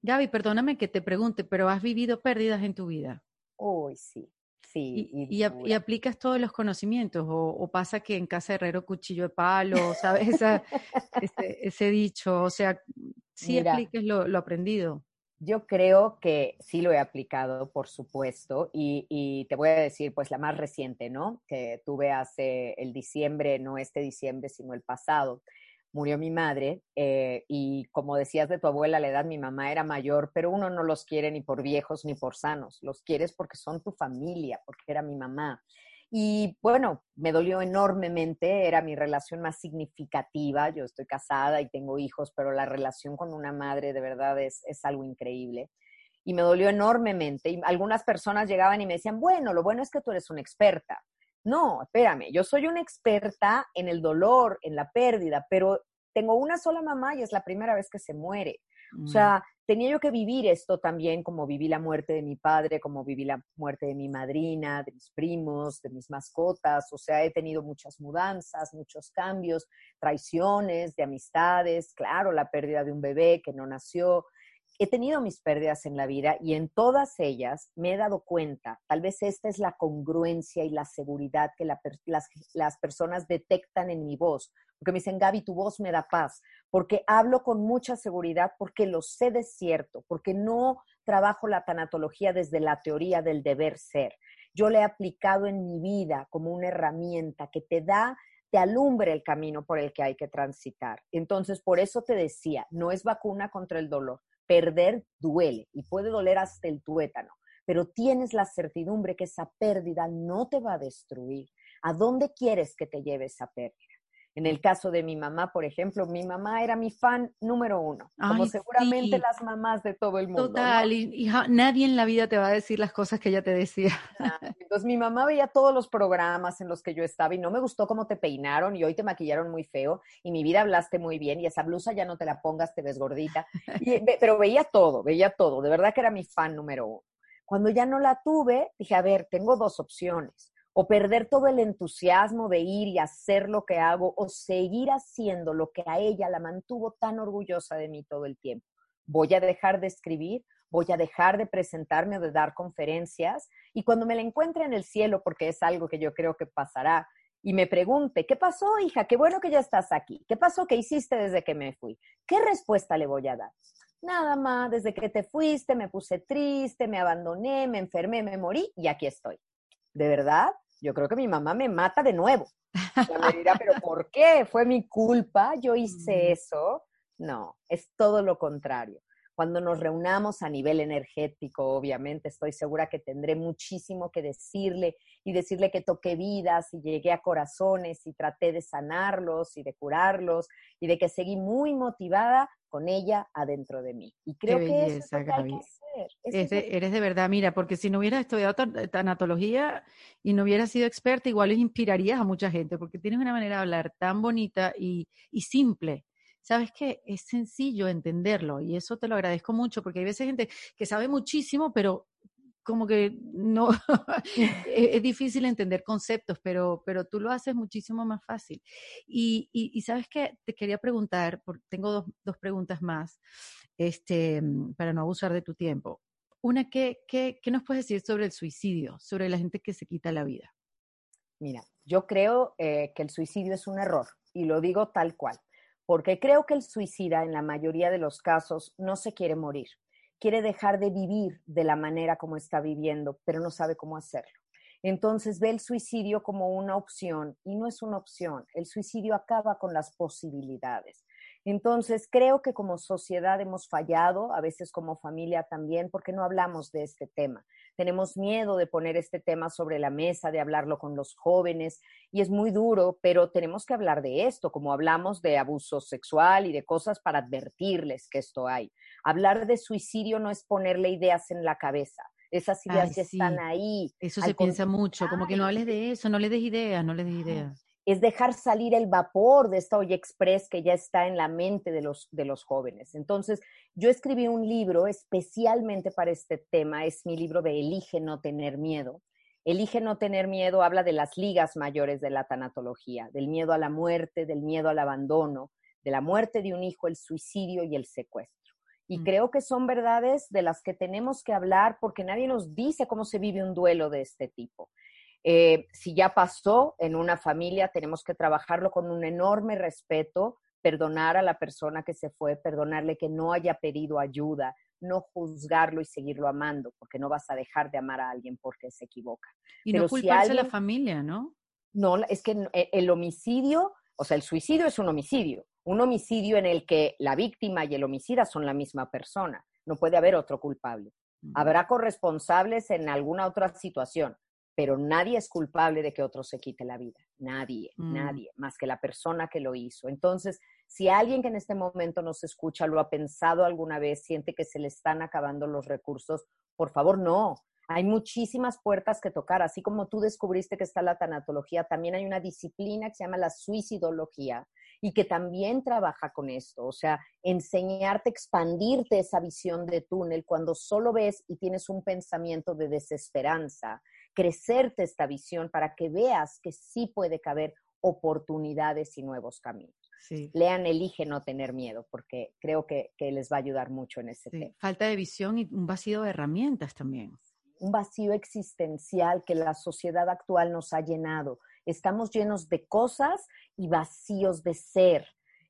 Gaby, perdóname que te pregunte, pero ¿has vivido pérdidas en tu vida?
Uy, sí. Sí,
y, y, aplicas todos los conocimientos, o, pasa que en casa herrero cuchillo de palo, ¿sabes? ese, dicho, o sea, sí apliques lo, aprendido.
Yo creo que sí lo he aplicado, por supuesto, y, y, te voy a decir, pues la más reciente, ¿no? Que tuve hace el diciembre, no este diciembre, sino el pasado murió mi madre eh, y como decías de tu abuela, la edad mi mamá era mayor, pero uno no los quiere ni por viejos ni por sanos, los quieres porque son tu familia, porque era mi mamá. Y bueno, me dolió enormemente, era mi relación más significativa, yo estoy casada y tengo hijos, pero la relación con una madre de verdad es, es algo increíble. Y me dolió enormemente. Y algunas personas llegaban y me decían, bueno, lo bueno es que tú eres una experta. No, espérame, yo soy una experta en el dolor, en la pérdida, pero tengo una sola mamá y es la primera vez que se muere. O mm. sea, tenía yo que vivir esto también, como viví la muerte de mi padre, como viví la muerte de mi madrina, de mis primos, de mis mascotas. O sea, he tenido muchas mudanzas, muchos cambios, traiciones de amistades, claro, la pérdida de un bebé que no nació he tenido mis pérdidas en la vida y en todas ellas me he dado cuenta, tal vez esta es la congruencia y la seguridad que las, personas detectan en mi voz, porque me dicen, Gaby, tu voz me da paz, porque hablo con mucha seguridad, porque lo sé de cierto, porque no trabajo la tanatología desde la teoría del deber ser. Yo le he aplicado en mi vida como una herramienta que te da te alumbre el camino por el que hay que transitar. Entonces, por eso te decía, no es vacuna contra el dolor, perder duele y puede doler hasta el tuétano, pero tienes la certidumbre que esa pérdida no te va a destruir. ¿A dónde quieres que te lleve esa pérdida? En el caso de mi mamá, por ejemplo, mi mamá era mi fan número uno, como seguramente las mamás de todo el mundo.
Total, y, nadie en la vida te va a decir las cosas que ella te decía.
Entonces mi mamá veía todos los programas en los que yo estaba y no me gustó cómo te peinaron y hoy te maquillaron muy feo y mi vida hablaste muy bien y esa blusa ya no te la pongas, te ves gordita. pero veía todo, veía todo, de verdad que era mi fan número uno. Cuando ya no la tuve, dije, a ver, tengo dos opciones o perder todo el entusiasmo de ir y hacer lo que hago, o seguir haciendo lo que a ella la mantuvo tan orgullosa de mí todo el tiempo. Voy a dejar de escribir, voy a dejar de presentarme o de dar conferencias, y cuando me la encuentre en el cielo, porque es algo que yo creo que pasará, y me pregunte, ¿qué pasó, hija? Qué bueno que ya estás aquí. ¿Qué pasó? ¿Qué hiciste desde que me fui? ¿Qué respuesta le voy a dar? Nada más, desde que te fuiste me puse triste, me abandoné, me enfermé, me morí y aquí estoy. ¿De verdad? Yo creo que mi mamá me mata de nuevo. me dirá, pero ¿por qué? ¿Fue mi culpa? ¿Yo hice eso? No, es todo lo contrario. Cuando nos reunamos a nivel energético, obviamente, estoy segura que tendré muchísimo que decirle y decirle que toqué vidas y llegué a corazones y traté de sanarlos y de curarlos y de que seguí muy motivada con ella adentro de mí. Y creo que eso es
eres de verdad, mira, porque si no hubieras estudiado tanatología y no hubieras sido experta, igual les inspirarías a mucha gente, porque tienes una manera de hablar tan bonita y, y simple sabes que es sencillo entenderlo y eso te lo agradezco mucho porque hay veces gente que sabe muchísimo, pero como que no, es, difícil entender conceptos, pero, pero tú lo haces muchísimo más fácil. Y, y, sabes que te quería preguntar, tengo dos, dos, preguntas más, este, para no abusar de tu tiempo. Una, ¿qué, qué, qué nos puedes decir sobre el suicidio, sobre la gente que se quita la vida?
Mira, yo creo eh, que el suicidio es un error y lo digo tal cual porque creo que el suicida en la mayoría de los casos no se quiere morir, quiere dejar de vivir de la manera como está viviendo, pero no sabe cómo hacerlo. Entonces ve el suicidio como una opción y no es una opción. El suicidio acaba con las posibilidades. Entonces, creo que como sociedad hemos fallado, a veces como familia también, porque no hablamos de este tema. Tenemos miedo de poner este tema sobre la mesa, de hablarlo con los jóvenes, y es muy duro, pero tenemos que hablar de esto, como hablamos de abuso sexual y de cosas para advertirles que esto hay. Hablar de suicidio no es ponerle ideas en la cabeza. Esas ideas ya están ahí.
Eso se piensa mucho, como que no hables de eso, no le des ideas, no le des ideas
es dejar salir el vapor de esta olla express que ya está en la mente de los, de los jóvenes. Entonces, yo escribí un libro especialmente para este tema, es mi libro de Elige no tener miedo. Elige no tener miedo habla de las ligas mayores de la tanatología, del miedo a la muerte, del miedo al abandono, de la muerte de un hijo, el suicidio y el secuestro. Y mm. creo que son verdades de las que tenemos que hablar porque nadie nos dice cómo se vive un duelo de este tipo. Eh, si ya pasó en una familia, tenemos que trabajarlo con un enorme respeto, perdonar a la persona que se fue, perdonarle que no haya pedido ayuda, no juzgarlo y seguirlo amando, porque no vas a dejar de amar a alguien porque se equivoca.
Y no culparse a la familia, ¿no?
No, es que e, el homicidio, o sea, el suicidio es un homicidio, un homicidio en el que la víctima y el homicida son la misma persona, no puede haber otro culpable. Habrá corresponsables en alguna otra situación, pero nadie es culpable de que otro se quite la vida, nadie, mm. nadie, más que la persona que lo hizo. Entonces, si alguien que en este momento nos escucha lo ha pensado alguna vez, siente que se le están acabando los recursos, por favor, no. Hay muchísimas puertas que tocar, así como tú descubriste que está la tanatología, también hay una disciplina que se llama la suicidología y que también trabaja con esto, o sea, enseñarte, expandirte esa visión de túnel cuando solo ves y tienes un pensamiento de desesperanza crecerte esta visión para que veas que sí puede caber oportunidades y nuevos caminos. Lean Elige no tener miedo, porque creo que, les va a ayudar mucho en ese tema.
Falta de visión y un vacío de herramientas también.
Un vacío existencial que la sociedad actual nos ha llenado. Estamos llenos de cosas y vacíos de ser.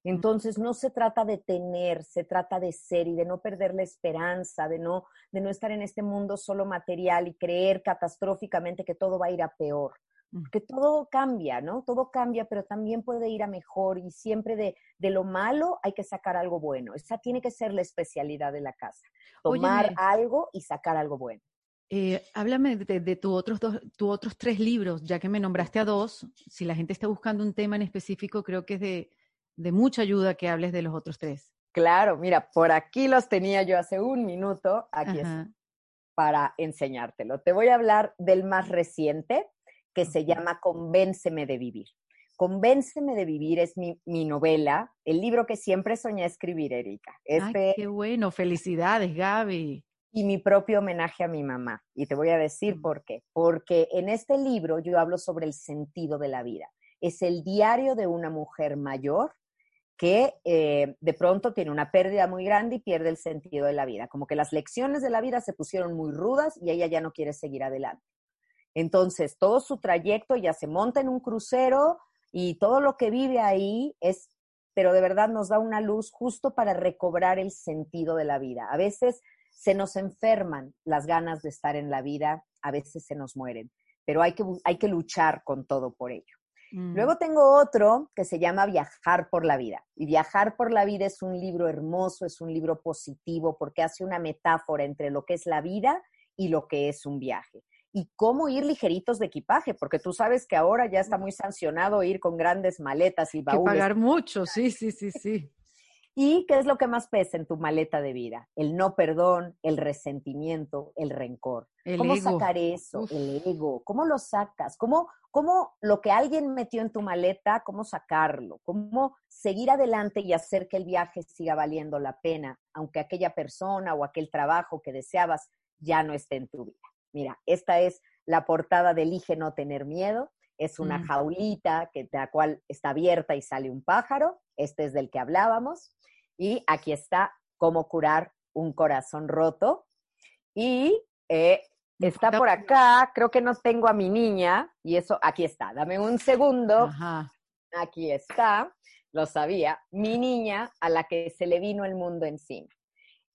Entonces no se trata de tener, se trata de ser y de no perder la esperanza, de no, de no estar en este mundo solo material y creer catastróficamente que todo va a ir a peor. Que todo cambia, ¿no? Todo cambia, pero también puede ir a mejor y siempre de, de lo malo hay que sacar algo bueno. Esa tiene que ser la especialidad de la casa. Tomar algo y sacar algo bueno.
Eh, háblame de, de tus otros, dos, tu otros tres libros, ya que me nombraste a dos. Si la gente está buscando un tema en específico, creo que es de, de mucha ayuda que hables de los otros tres.
Claro, mira, por aquí los tenía yo hace un minuto, aquí para enseñártelo. Te voy a hablar del más reciente, que se llama Convénceme de Vivir. Convénceme de Vivir es mi, novela, el libro que siempre soñé escribir, Erika.
Este, qué bueno, felicidades, Gaby.
Y mi propio homenaje a mi mamá. Y te voy a decir por qué. Porque en este libro yo hablo sobre el sentido de la vida. Es el diario de una mujer mayor que eh, de pronto tiene una pérdida muy grande y pierde el sentido de la vida. Como que las lecciones de la vida se pusieron muy rudas y ella ya no quiere seguir adelante. Entonces, todo su trayecto ya se monta en un crucero y todo lo que vive ahí es, pero de verdad nos da una luz justo para recobrar el sentido de la vida. A veces se nos enferman las ganas de estar en la vida, a veces se nos mueren, pero hay que, hay que luchar con todo por ello. Mm. Luego tengo otro que se llama Viajar por la vida. Y Viajar por la vida es un libro hermoso, es un libro positivo porque hace una metáfora entre lo que es la vida y lo que es un viaje. Y cómo ir ligeritos de equipaje, porque tú sabes que ahora ya está muy sancionado ir con grandes maletas y baúles.
Que pagar mucho, sí, sí, sí, sí.
¿Y qué es lo que más pesa en tu maleta de vida? El no perdón, el resentimiento, el rencor. ¿Cómo sacar eso? El ego. ¿Cómo lo sacas? ¿Cómo, ¿Cómo lo que alguien metió en tu maleta, cómo sacarlo? ¿Cómo seguir adelante y hacer que el viaje siga valiendo la pena, aunque aquella persona o aquel trabajo que deseabas ya no esté en tu vida? Mira, esta es la portada de Elige no tener miedo. Es una mm. jaulita que, de la cual está abierta y sale un pájaro. Este es del que hablábamos. Y aquí está cómo curar un corazón roto. Y eh, está por acá, creo que no tengo a mi niña, y eso, aquí está, dame un segundo. Aquí está, lo sabía, mi niña a la que se le vino el mundo encima.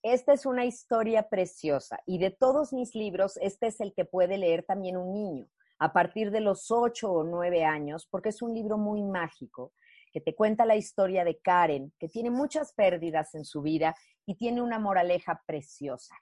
Esta es una historia preciosa y de todos mis libros, este es el que puede leer también un niño a partir de los ocho o nueve años, porque es un libro muy mágico que te cuenta la historia de Karen, que tiene muchas pérdidas en su vida y tiene una moraleja preciosa.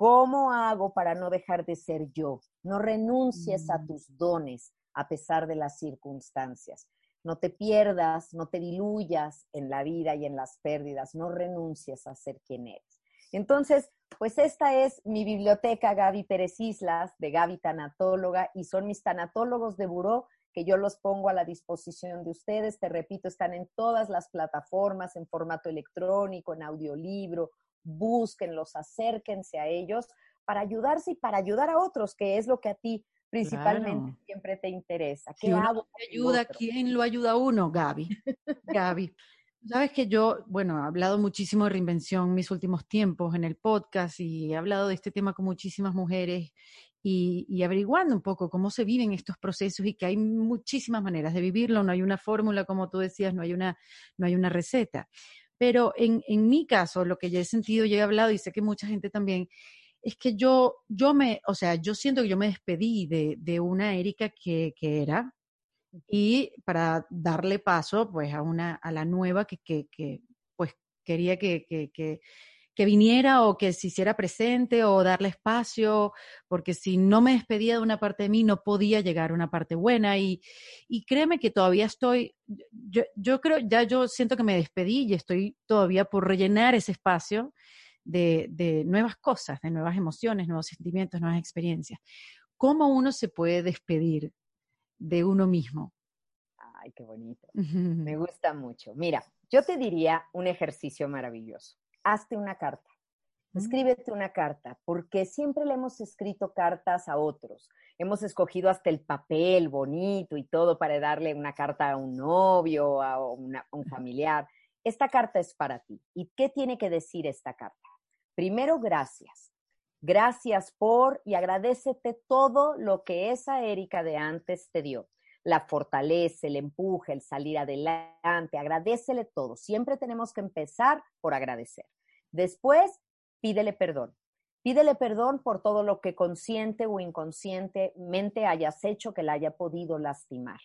¿Cómo hago para no dejar de ser yo? No renuncies a mm. tus dones a pesar de las circunstancias. No te pierdas, no te diluyas en la vida y en las pérdidas, no renuncies a ser quien eres. Entonces, pues esta es mi biblioteca Gaby Pérez Islas, de Gaby Tanatóloga, y son mis tanatólogos de buró que yo los pongo a la disposición de ustedes. Te repito, están en todas las plataformas, en formato electrónico, en audiolibro. Búsquenlos, acérquense a ellos para ayudarse y para ayudar a otros, que es lo que a ti principalmente siempre te interesa.
¿Qué hago? ayuda, ¿quién lo ayuda a uno? Gaby. Gaby. Sabes que yo, bueno, he hablado muchísimo de reinvención en mis últimos tiempos en el podcast y he hablado de este tema con muchísimas mujeres y, averiguando un poco cómo se viven estos procesos y que hay muchísimas maneras de vivirlo, no hay una fórmula, como tú decías, no hay una, no hay una receta. Pero en, en mi caso, lo que yo he sentido, yo he hablado y sé que mucha gente también, es que yo, yo me, o sea, yo siento que yo me despedí de, de una Erika que, que era, y para darle paso pues a una a la nueva que, que, que pues quería que, que, que, viniera o que se hiciera presente o darle espacio, porque si no me despedía de una parte de mí no podía llegar a una parte buena y, y créeme que todavía estoy, yo, yo creo, ya yo siento que me despedí y estoy todavía por rellenar ese espacio de, de nuevas cosas, de nuevas emociones, nuevos sentimientos, nuevas experiencias. ¿Cómo uno se puede despedir de uno mismo.
Ay, qué bonito. Me gusta mucho. Mira, yo te diría un ejercicio maravilloso. Hazte una carta. Mm. Escríbete una carta, porque siempre le hemos escrito cartas a otros. Hemos escogido hasta el papel bonito y todo para darle una carta a un novio, a, a un familiar. Esta carta es para ti. ¿Y qué tiene que decir esta carta? Primero, gracias. Gracias por y agradecete todo lo que esa Erika de antes te dio. La fortaleza, el empuje, el salir adelante, agradecele todo. Siempre tenemos que empezar por agradecer. Después, pídele perdón. Pídele perdón por todo lo que consciente o inconscientemente hayas hecho que la haya podido lastimar.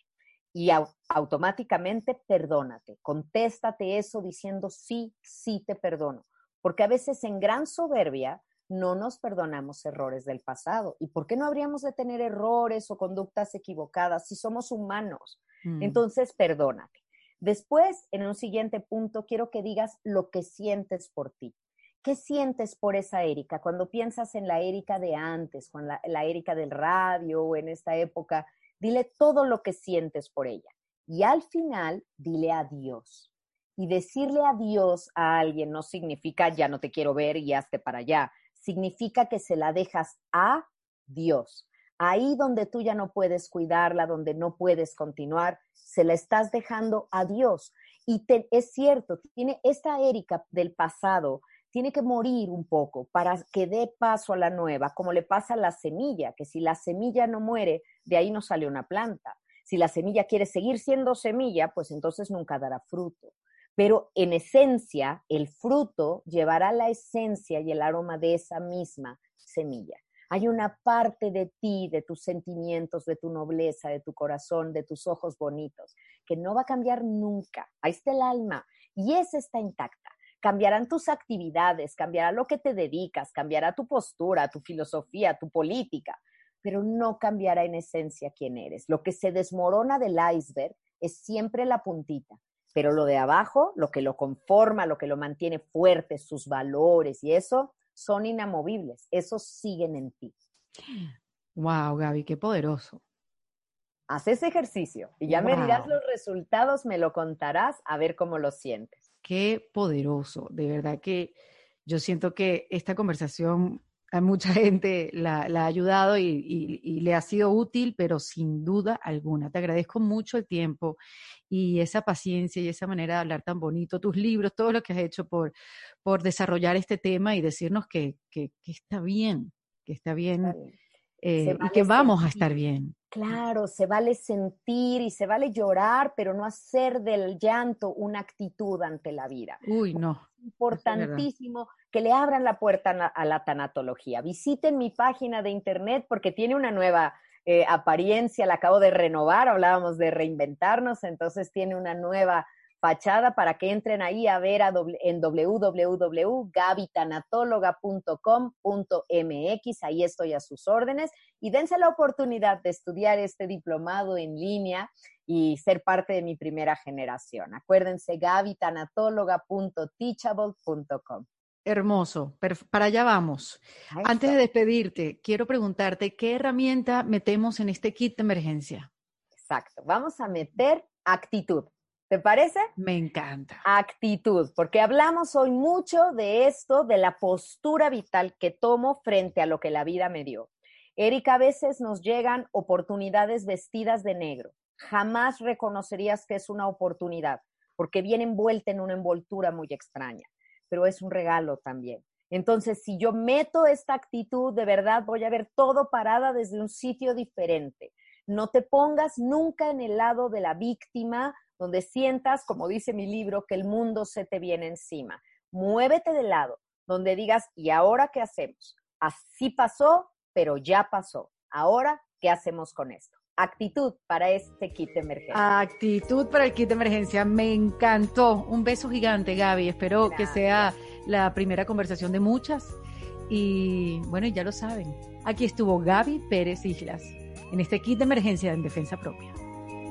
Y automáticamente perdónate. Contéstate eso diciendo sí, sí te perdono. Porque a veces en gran soberbia no nos perdonamos errores del pasado. ¿Y por qué no habríamos de tener errores o conductas equivocadas si somos humanos? Mm. Entonces, perdónate. Después, en un siguiente punto, quiero que digas lo que sientes por ti. ¿Qué sientes por esa Erika? Cuando piensas en la Erika de antes, con la, la Erika del radio o en esta época, dile todo lo que sientes por ella. Y al final, dile adiós. Y decirle adiós a alguien no significa ya no te quiero ver y hazte para allá significa que se la dejas a Dios. Ahí donde tú ya no puedes cuidarla, donde no puedes continuar, se la estás dejando a Dios. Y es cierto, tiene esta Erika del pasado, tiene que morir un poco para que dé paso a la nueva, como le pasa a la semilla, que si la semilla no muere, de ahí no sale una planta. Si la semilla quiere seguir siendo semilla, pues entonces nunca dará fruto pero en esencia el fruto llevará la esencia y el aroma de esa misma semilla. Hay una parte de ti, de tus sentimientos, de tu nobleza, de tu corazón, de tus ojos bonitos, que no va a cambiar nunca. Ahí está el alma y esa está intacta. Cambiarán tus actividades, cambiará lo que te dedicas, cambiará tu postura, tu filosofía, tu política, pero no cambiará en esencia quién eres. Lo que se desmorona del iceberg es siempre la puntita pero lo de abajo, lo que lo conforma, lo que lo mantiene fuerte, sus valores y eso, son inamovibles, esos siguen en ti.
Wow, Gaby, qué poderoso.
Haz ese ejercicio y ya me dirás los resultados, me lo contarás a ver cómo lo sientes.
Qué poderoso, de verdad que yo siento que esta conversación a mucha gente la, ha ayudado y, le ha sido útil, pero sin duda alguna. Te agradezco mucho el tiempo y esa paciencia y esa manera de hablar tan bonito, tus libros, todo lo que has hecho por, por desarrollar este tema y decirnos que, que, está bien, que está bien eh, y que vamos a estar bien.
Claro, se vale sentir y se vale llorar, pero no hacer del llanto una actitud ante la vida.
Uy, no.
Es importantísimo que le abran la puerta a la tanatología. Visiten mi página de internet porque tiene una nueva eh, apariencia, la acabo de renovar, hablábamos de reinventarnos, entonces tiene una nueva fachada para que entren ahí a ver en www.gabitanatóloga.com.mx. Ahí estoy a sus órdenes y dense la oportunidad de estudiar este diplomado en línea y ser parte de mi primera generación. Acuérdense, gabitanatóloga.teachable.com.
Hermoso, para allá vamos. Antes de despedirte, quiero preguntarte, ¿qué herramienta metemos en este kit de emergencia?
Exacto, vamos a meter actitud. ¿Te parece?
Me encanta.
Actitud, porque hablamos hoy mucho de esto, de la postura vital que tomo frente a lo que la vida me dio. Erika, a veces nos llegan oportunidades vestidas de negro. Jamás reconocerías que es una oportunidad, porque viene envuelta en una envoltura muy extraña, pero es un regalo también. Entonces, si yo meto esta actitud, de verdad voy a ver todo parada desde un sitio diferente. No te pongas nunca en el lado de la víctima donde sientas, como dice mi libro, que el mundo se te viene encima. Muévete de lado, donde digas, ¿y ahora qué hacemos? Así pasó, pero ya pasó. Ahora, ¿qué hacemos con esto? Actitud para este kit de emergencia.
Actitud para el kit de emergencia. Me encantó. Un beso gigante, Gaby. Espero que sea la primera conversación de muchas. Y bueno, ya lo saben. Aquí estuvo Gaby Pérez Islas en este kit de emergencia en defensa propia.